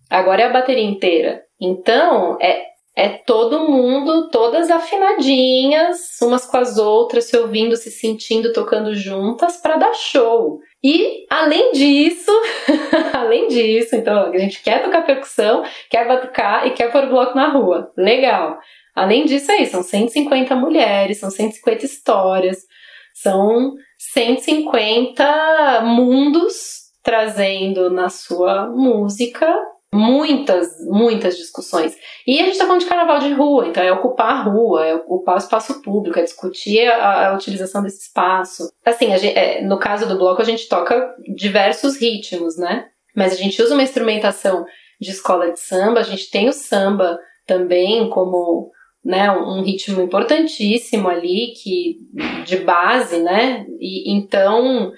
Agora é a bateria inteira. Então, é, é todo mundo, todas afinadinhas, umas com as outras, se ouvindo, se sentindo, tocando juntas para dar show. E além disso, além disso, então a gente quer tocar percussão, quer batucar e quer pôr bloco na rua. Legal. Além disso aí, são 150 mulheres, são 150 histórias, são 150 mundos trazendo na sua música muitas, muitas discussões. E a gente está falando de carnaval de rua, então é ocupar a rua, é ocupar o espaço público, é discutir a, a utilização desse espaço. Assim, gente, é, no caso do bloco, a gente toca diversos ritmos, né? Mas a gente usa uma instrumentação de escola de samba, a gente tem o samba também como né, um ritmo importantíssimo ali, que de base, né? E então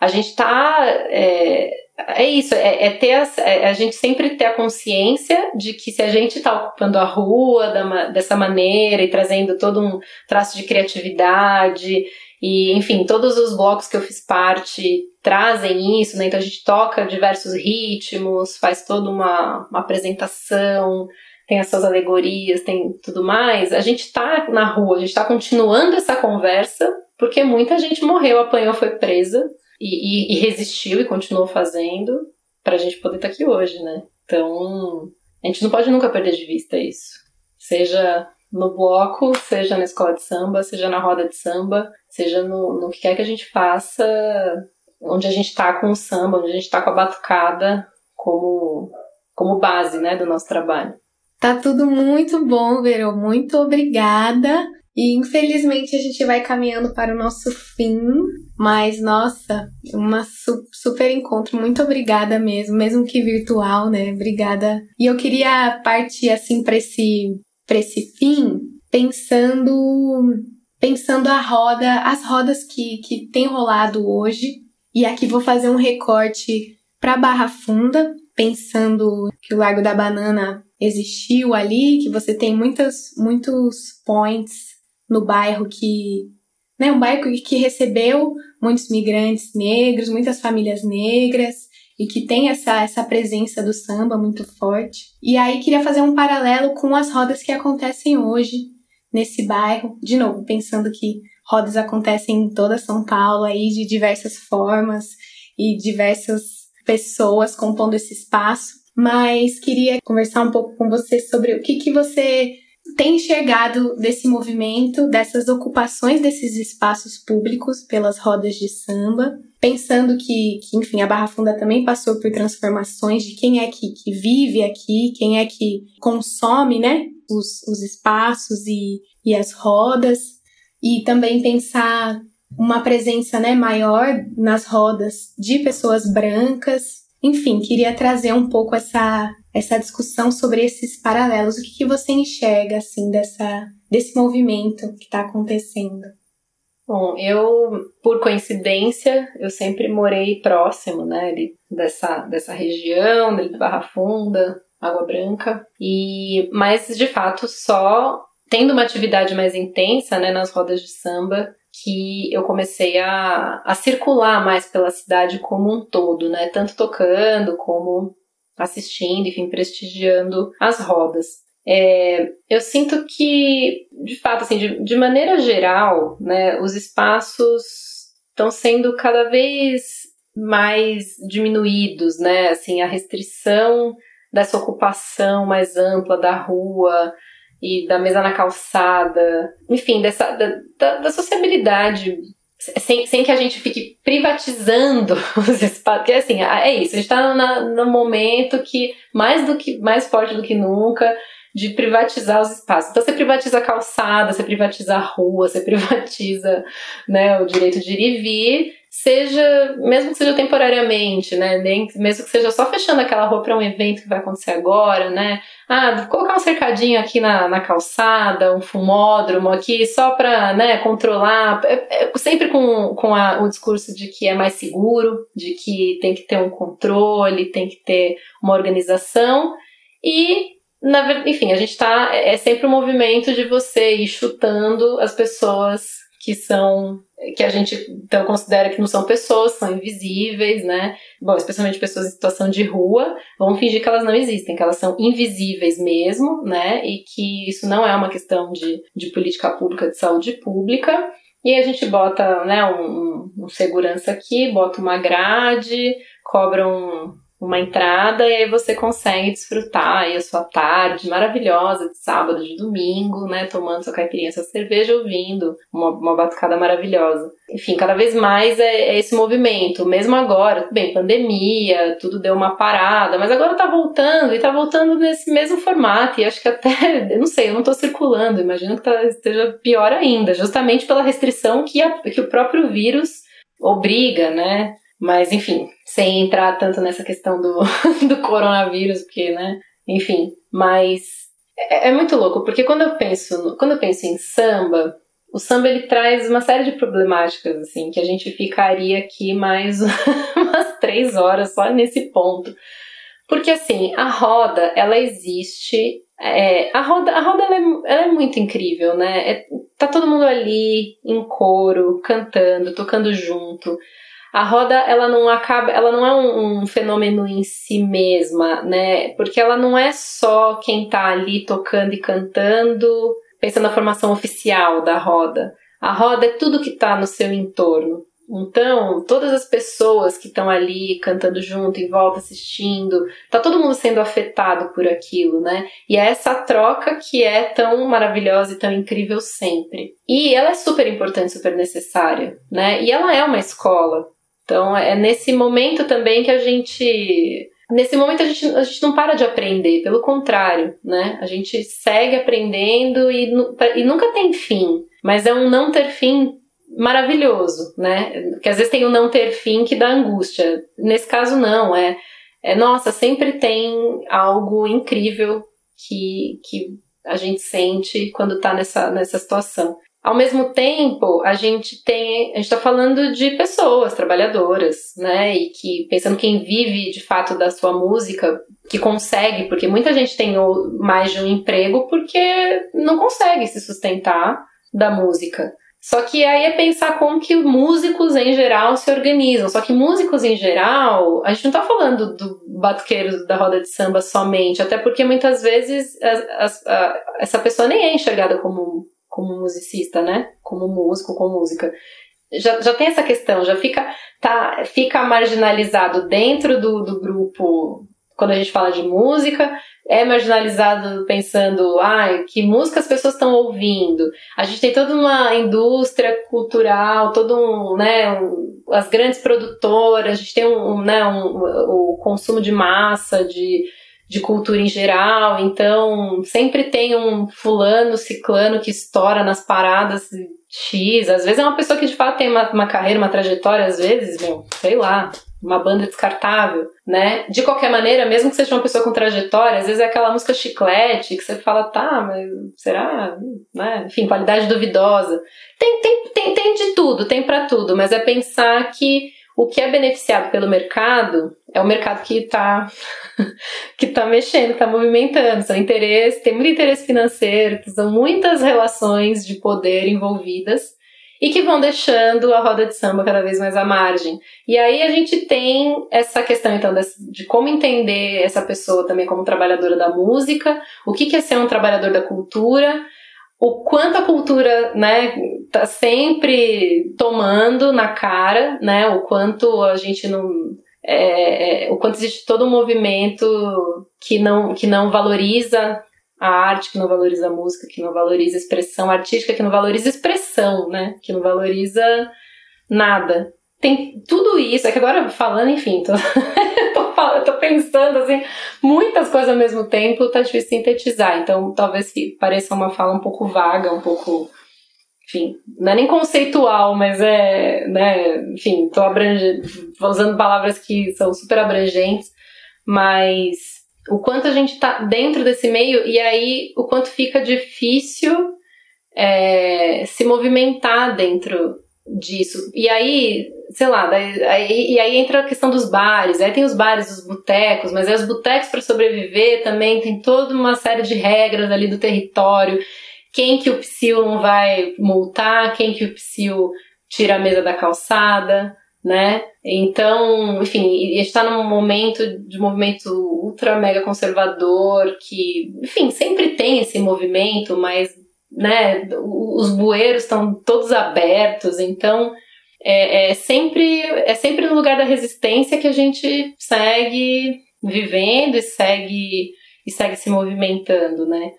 a gente está é, é isso, é, é ter a, é a, gente sempre ter a consciência de que se a gente está ocupando a rua da, dessa maneira e trazendo todo um traço de criatividade e enfim todos os blocos que eu fiz parte trazem isso, né? Então a gente toca diversos ritmos, faz toda uma, uma apresentação, tem as suas alegorias, tem tudo mais. A gente está na rua, a gente está continuando essa conversa porque muita gente morreu, apanhou, foi presa e, e, e resistiu e continuou fazendo para a gente poder estar tá aqui hoje, né? Então, a gente não pode nunca perder de vista isso. Seja no bloco, seja na escola de samba, seja na roda de samba, seja no, no que quer que a gente faça, onde a gente está com o samba, onde a gente está com a batucada como, como base né, do nosso trabalho. Tá tudo muito bom, Vero. Muito obrigada. E infelizmente a gente vai caminhando para o nosso fim, mas nossa, uma su super encontro. Muito obrigada mesmo, mesmo que virtual, né? Obrigada. E eu queria partir assim para esse para esse fim, pensando pensando a roda, as rodas que que tem rolado hoje. E aqui vou fazer um recorte para Barra Funda, pensando que o Largo da Banana existiu ali, que você tem muitas, muitos points no bairro que. Né, um bairro que recebeu muitos migrantes negros, muitas famílias negras, e que tem essa, essa presença do samba muito forte. E aí queria fazer um paralelo com as rodas que acontecem hoje nesse bairro. De novo, pensando que rodas acontecem em toda São Paulo aí de diversas formas e diversas pessoas compondo esse espaço. Mas queria conversar um pouco com você sobre o que, que você tem enxergado desse movimento, dessas ocupações desses espaços públicos pelas rodas de samba, pensando que, que, enfim, a Barra Funda também passou por transformações de quem é que, que vive aqui, quem é que consome, né, os, os espaços e, e as rodas, e também pensar uma presença, né, maior nas rodas de pessoas brancas, enfim, queria trazer um pouco essa, essa discussão sobre esses paralelos. O que, que você enxerga, assim, dessa, desse movimento que está acontecendo? Bom, eu, por coincidência, eu sempre morei próximo, né, dessa, dessa região, de Barra Funda, Água Branca, e, mas de fato só tendo uma atividade mais intensa, né, nas rodas de samba, que eu comecei a, a circular mais pela cidade como um todo, né? Tanto tocando como assistindo, enfim, prestigiando as rodas. É, eu sinto que, de fato, assim, de, de maneira geral, né, os espaços estão sendo cada vez mais diminuídos, né? Assim, a restrição dessa ocupação mais ampla da rua, e da mesa na calçada, enfim, dessa da, da sociabilidade sem, sem que a gente fique privatizando os espaços, porque assim, é isso, a gente está no momento que mais do que mais forte do que nunca de privatizar os espaços. Então você privatiza a calçada, você privatiza a rua, você privatiza né, o direito de ir e vir, seja, mesmo que seja temporariamente, né? Mesmo que seja só fechando aquela rua para um evento que vai acontecer agora, né? Ah, colocar um cercadinho aqui na, na calçada, um fumódromo aqui, só para né, controlar, é, é, sempre com, com a, o discurso de que é mais seguro, de que tem que ter um controle, tem que ter uma organização. E na, enfim, a gente está é sempre um movimento de você ir chutando as pessoas que são que a gente então considera que não são pessoas, são invisíveis, né? Bom, especialmente pessoas em situação de rua, vamos fingir que elas não existem, que elas são invisíveis mesmo, né? E que isso não é uma questão de, de política pública, de saúde pública. E a gente bota, né, um, um segurança aqui, bota uma grade, cobra um, uma entrada e aí você consegue desfrutar aí a sua tarde maravilhosa de sábado, de domingo, né, tomando sua caipirinha, sua cerveja, ouvindo uma, uma batucada maravilhosa. Enfim, cada vez mais é, é, esse movimento, mesmo agora, bem, pandemia, tudo deu uma parada, mas agora tá voltando e tá voltando nesse mesmo formato. E acho que até, eu não sei, eu não tô circulando, imagino que tá, esteja pior ainda, justamente pela restrição que, a, que o próprio vírus obriga, né, mas, enfim, sem entrar tanto nessa questão do, do coronavírus, porque, né? Enfim, mas é, é, muito louco, porque quando eu penso, quando eu penso em samba, o samba ele traz uma série de problemáticas, assim, que a gente ficaria aqui mais umas três horas só nesse ponto. Porque, assim, a roda, ela existe. É, a roda, a roda ela é, ela é muito incrível, né? É, tá todo mundo ali, em coro, cantando, tocando junto a roda ela não acaba, ela não é um, um, fenômeno em si mesma, né? Porque ela não é só quem tá ali tocando e cantando, pensando na formação oficial da roda. A roda é tudo que tá no seu entorno. Então, todas as pessoas que estão ali cantando junto, em volta, assistindo, tá todo mundo sendo afetado por aquilo, né? E é essa troca que é tão maravilhosa e tão incrível sempre. E ela é super importante, super necessária, né? E ela é uma escola. Então é nesse momento também que a gente nesse momento a gente, a gente não para de aprender, pelo contrário, né? A gente segue aprendendo e, e nunca tem fim, mas é um não ter fim maravilhoso, né? Porque às vezes tem o não ter fim que dá angústia. Nesse caso, não, é, é nossa, sempre tem algo incrível que, que a gente sente quando tá nessa, nessa situação. Ao mesmo tempo, a gente tem, a gente está falando de pessoas trabalhadoras, né? E que pensando quem vive de fato da sua música, que consegue, porque muita gente tem mais de um emprego porque não consegue se sustentar da música. Só que aí é pensar como que músicos em geral se organizam. Só que músicos em geral, a gente não está falando do batuqueiro da roda de samba somente, até porque muitas vezes a, essa pessoa nem é enxergada como como musicista, né? Como músico, com música. Já, já tem essa questão, já fica, tá, fica marginalizado dentro do, do grupo quando a gente fala de música, é marginalizado pensando, ah, que música as pessoas estão ouvindo. A gente tem toda uma indústria cultural, todo um, né, um, as grandes produtoras, a gente tem um, né, um, o consumo de massa, de de cultura em geral, então sempre tem um fulano, ciclano que estoura nas paradas X. Às vezes é uma pessoa que de fato tem uma, uma carreira, uma trajetória, às vezes, meu, sei lá, uma banda descartável, né? De qualquer maneira, mesmo que seja uma pessoa com trajetória, às vezes é aquela música chiclete que você fala, tá, mas será? Né? Enfim, qualidade duvidosa. Tem, tem, tem, tem de tudo, tem para tudo, mas é pensar que o que é beneficiado pelo mercado é o mercado que está que tá mexendo, está movimentando. São interesses, tem muito interesse financeiro, são muitas relações de poder envolvidas e que vão deixando a roda de samba cada vez mais à margem. E aí a gente tem essa questão, então, de como entender essa pessoa também como trabalhadora da música, o que é ser um trabalhador da cultura, o quanto a cultura, né, tá sempre tomando na cara, né, o quanto a gente não é, é, o quanto existe todo um movimento que não que não valoriza a arte, que não valoriza a música, que não valoriza a expressão artística, que não valoriza expressão, né, que não valoriza nada. Tem tudo isso, é que agora falando, enfim, tô eu tô pensando assim, muitas coisas ao mesmo tempo, tá difícil sintetizar. Então, talvez pareça uma fala um pouco vaga, um pouco. Enfim, não é nem conceitual, mas é. Né, enfim, tô abrangendo, usando palavras que são super abrangentes, mas o quanto a gente tá dentro desse meio e aí o quanto fica difícil é, se movimentar dentro disso. E aí, sei lá, daí, aí, e aí entra a questão dos bares, aí tem os bares, os botecos, mas aí os botecos para sobreviver também tem toda uma série de regras ali do território. Quem que o psil não vai multar, quem que o psil tira a mesa da calçada, né? Então, enfim, está num momento de movimento ultra mega conservador que, enfim, sempre tem esse movimento, mas né, os bueiros estão todos abertos, então é, é, sempre é sempre no lugar da resistência que a gente segue vivendo e segue e segue se movimentando, né?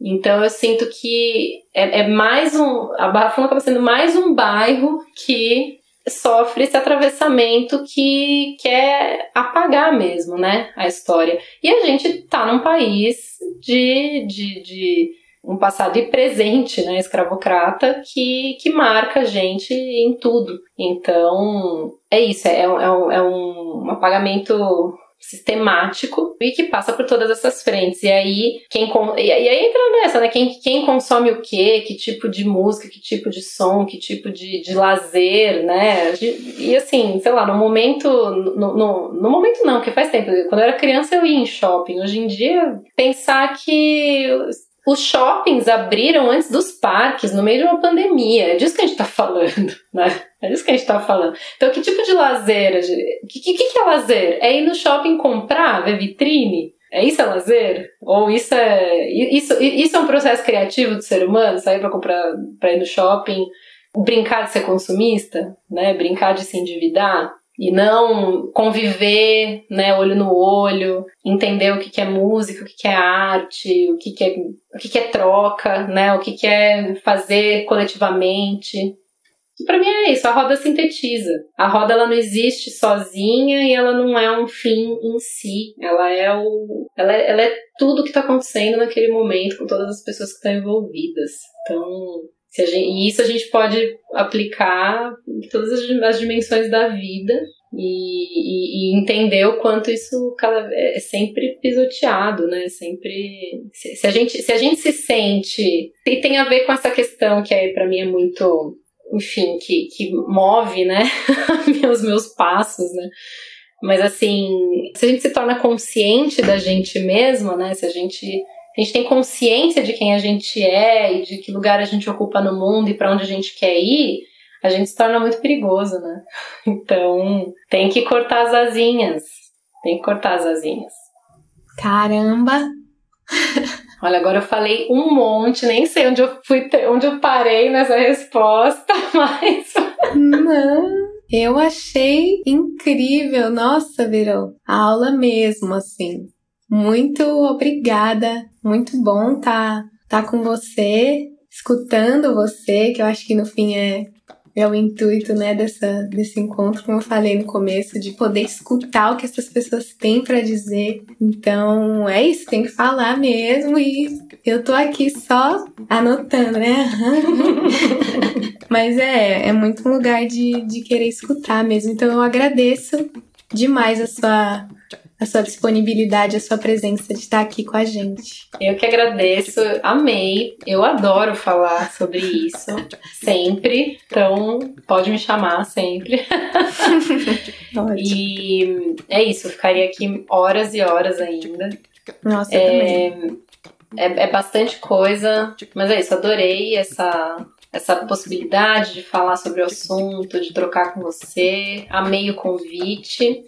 Então eu sinto que é, é mais um a Barra Funda acaba sendo mais um bairro que sofre esse atravessamento que quer apagar mesmo, né, a história. E a gente tá num país de, de, de um passado e presente, né, escravocrata, que, que marca a gente em tudo. Então, é isso, é, é, um, é um apagamento sistemático e que passa por todas essas frentes. E aí, quem e aí entra nessa, né? Quem, quem consome o quê? Que tipo de música, que tipo de som, que tipo de, de lazer, né? E assim, sei lá, no momento. No, no, no momento não, que faz tempo. Quando eu era criança eu ia em shopping. Hoje em dia, pensar que os shoppings abriram antes dos parques, no meio de uma pandemia. É disso que a gente está falando, né? É disso que a gente está falando. Então, que tipo de lazer? O que, que, que é lazer? É ir no shopping comprar, ver vitrine? É isso é lazer? Ou isso é isso, isso é um processo criativo do ser humano? Sair para comprar, para ir no shopping, brincar de ser consumista, né? Brincar de se endividar? E não conviver, né, olho no olho, entender o que, que é música, o que, que é arte, o que, que, é, o que, que é troca, né, o que, que é fazer coletivamente. Para mim é isso, a roda sintetiza. A roda ela não existe sozinha e ela não é um fim em si. Ela é o, ela é, ela é tudo que está acontecendo naquele momento com todas as pessoas que estão envolvidas. Então, Gente, e isso a gente pode aplicar em todas as dimensões da vida e, e, e, entender o quanto isso cada, é sempre pisoteado, né? Sempre. Se, se, a gente, se a gente se sente. E tem a ver com essa questão que aí para mim é muito. Enfim, que, que move, né? os meus passos, né? Mas assim, se a gente se torna consciente da gente mesma, né? Se a gente a gente tem consciência de quem a gente é e de que lugar a gente ocupa no mundo e para onde a gente quer ir, a gente se torna muito perigoso, né? Então, tem que cortar as asinhas. Tem que cortar as asinhas. Caramba! Olha, agora eu falei um monte, nem sei onde eu fui, onde eu parei nessa resposta, mas. Não. Eu achei incrível, nossa, virou aula mesmo, assim. Muito obrigada, muito bom estar tá, tá com você, escutando você, que eu acho que no fim é, é o intuito né, dessa, desse encontro, como eu falei no começo, de poder escutar o que essas pessoas têm para dizer. Então é isso, tem que falar mesmo e eu tô aqui só anotando, né? Mas é, é muito um lugar de, de querer escutar mesmo. Então eu agradeço demais a sua a sua disponibilidade, a sua presença de estar aqui com a gente. Eu que agradeço, amei. Eu adoro falar sobre isso sempre. Então, pode me chamar sempre. e é isso, eu ficaria aqui horas e horas ainda. Nossa, é, também. É, é bastante coisa, mas é isso, adorei essa essa possibilidade de falar sobre o assunto, de trocar com você. Amei o convite.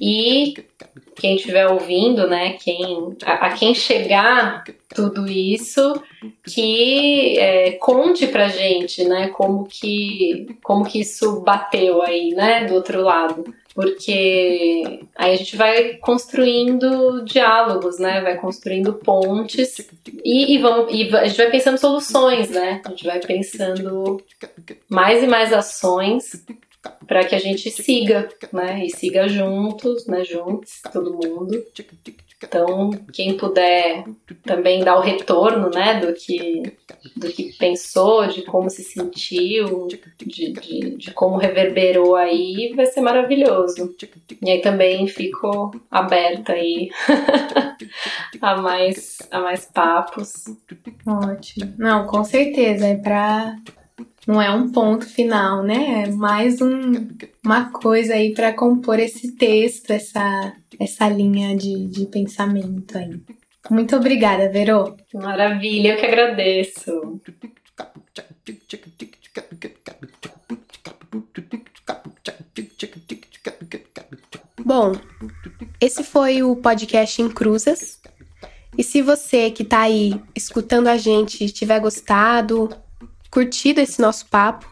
E quem estiver ouvindo, né, quem, a, a, quem chegar tudo isso, que é, conte pra gente, né, como que, como que isso bateu aí, né, do outro lado porque aí a gente vai construindo diálogos, né? Vai construindo pontes e, e, vamos, e a gente vai pensando soluções, né? A gente vai pensando mais e mais ações para que a gente siga, né? E siga juntos, né? Juntos, todo mundo. Então, quem puder também dar o retorno, né, do que, do que pensou, de como se sentiu, de, de, de como reverberou aí, vai ser maravilhoso. E aí também fico aberta aí a mais, a mais papos. Ótimo. Não, com certeza, é para não é um ponto final, né? É mais um, uma coisa aí para compor esse texto, essa, essa linha de, de pensamento aí. Muito obrigada, Vero. Maravilha, eu que agradeço. Bom, esse foi o podcast em Cruzas. E se você que está aí escutando a gente tiver gostado, curtido esse nosso papo,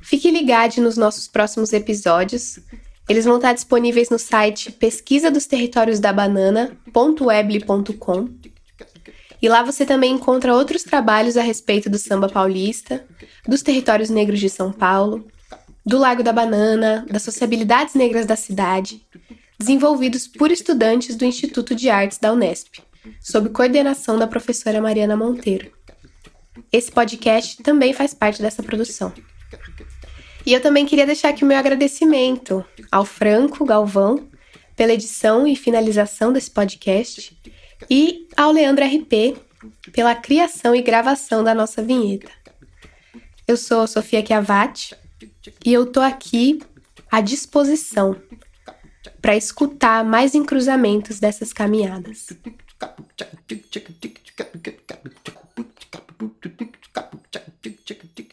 fique ligado nos nossos próximos episódios. Eles vão estar disponíveis no site pesquisa dos territórios da banana.webley.com. E lá você também encontra outros trabalhos a respeito do samba paulista, dos territórios negros de São Paulo, do Lago da Banana, das sociabilidades negras da cidade, desenvolvidos por estudantes do Instituto de Artes da Unesp, sob coordenação da professora Mariana Monteiro. Esse podcast também faz parte dessa produção. E eu também queria deixar aqui o meu agradecimento ao Franco Galvão pela edição e finalização desse podcast e ao Leandro RP pela criação e gravação da nossa vinheta. Eu sou Sofia Chiavati e eu tô aqui à disposição para escutar mais encruzamentos dessas caminhadas. cek cek cek cek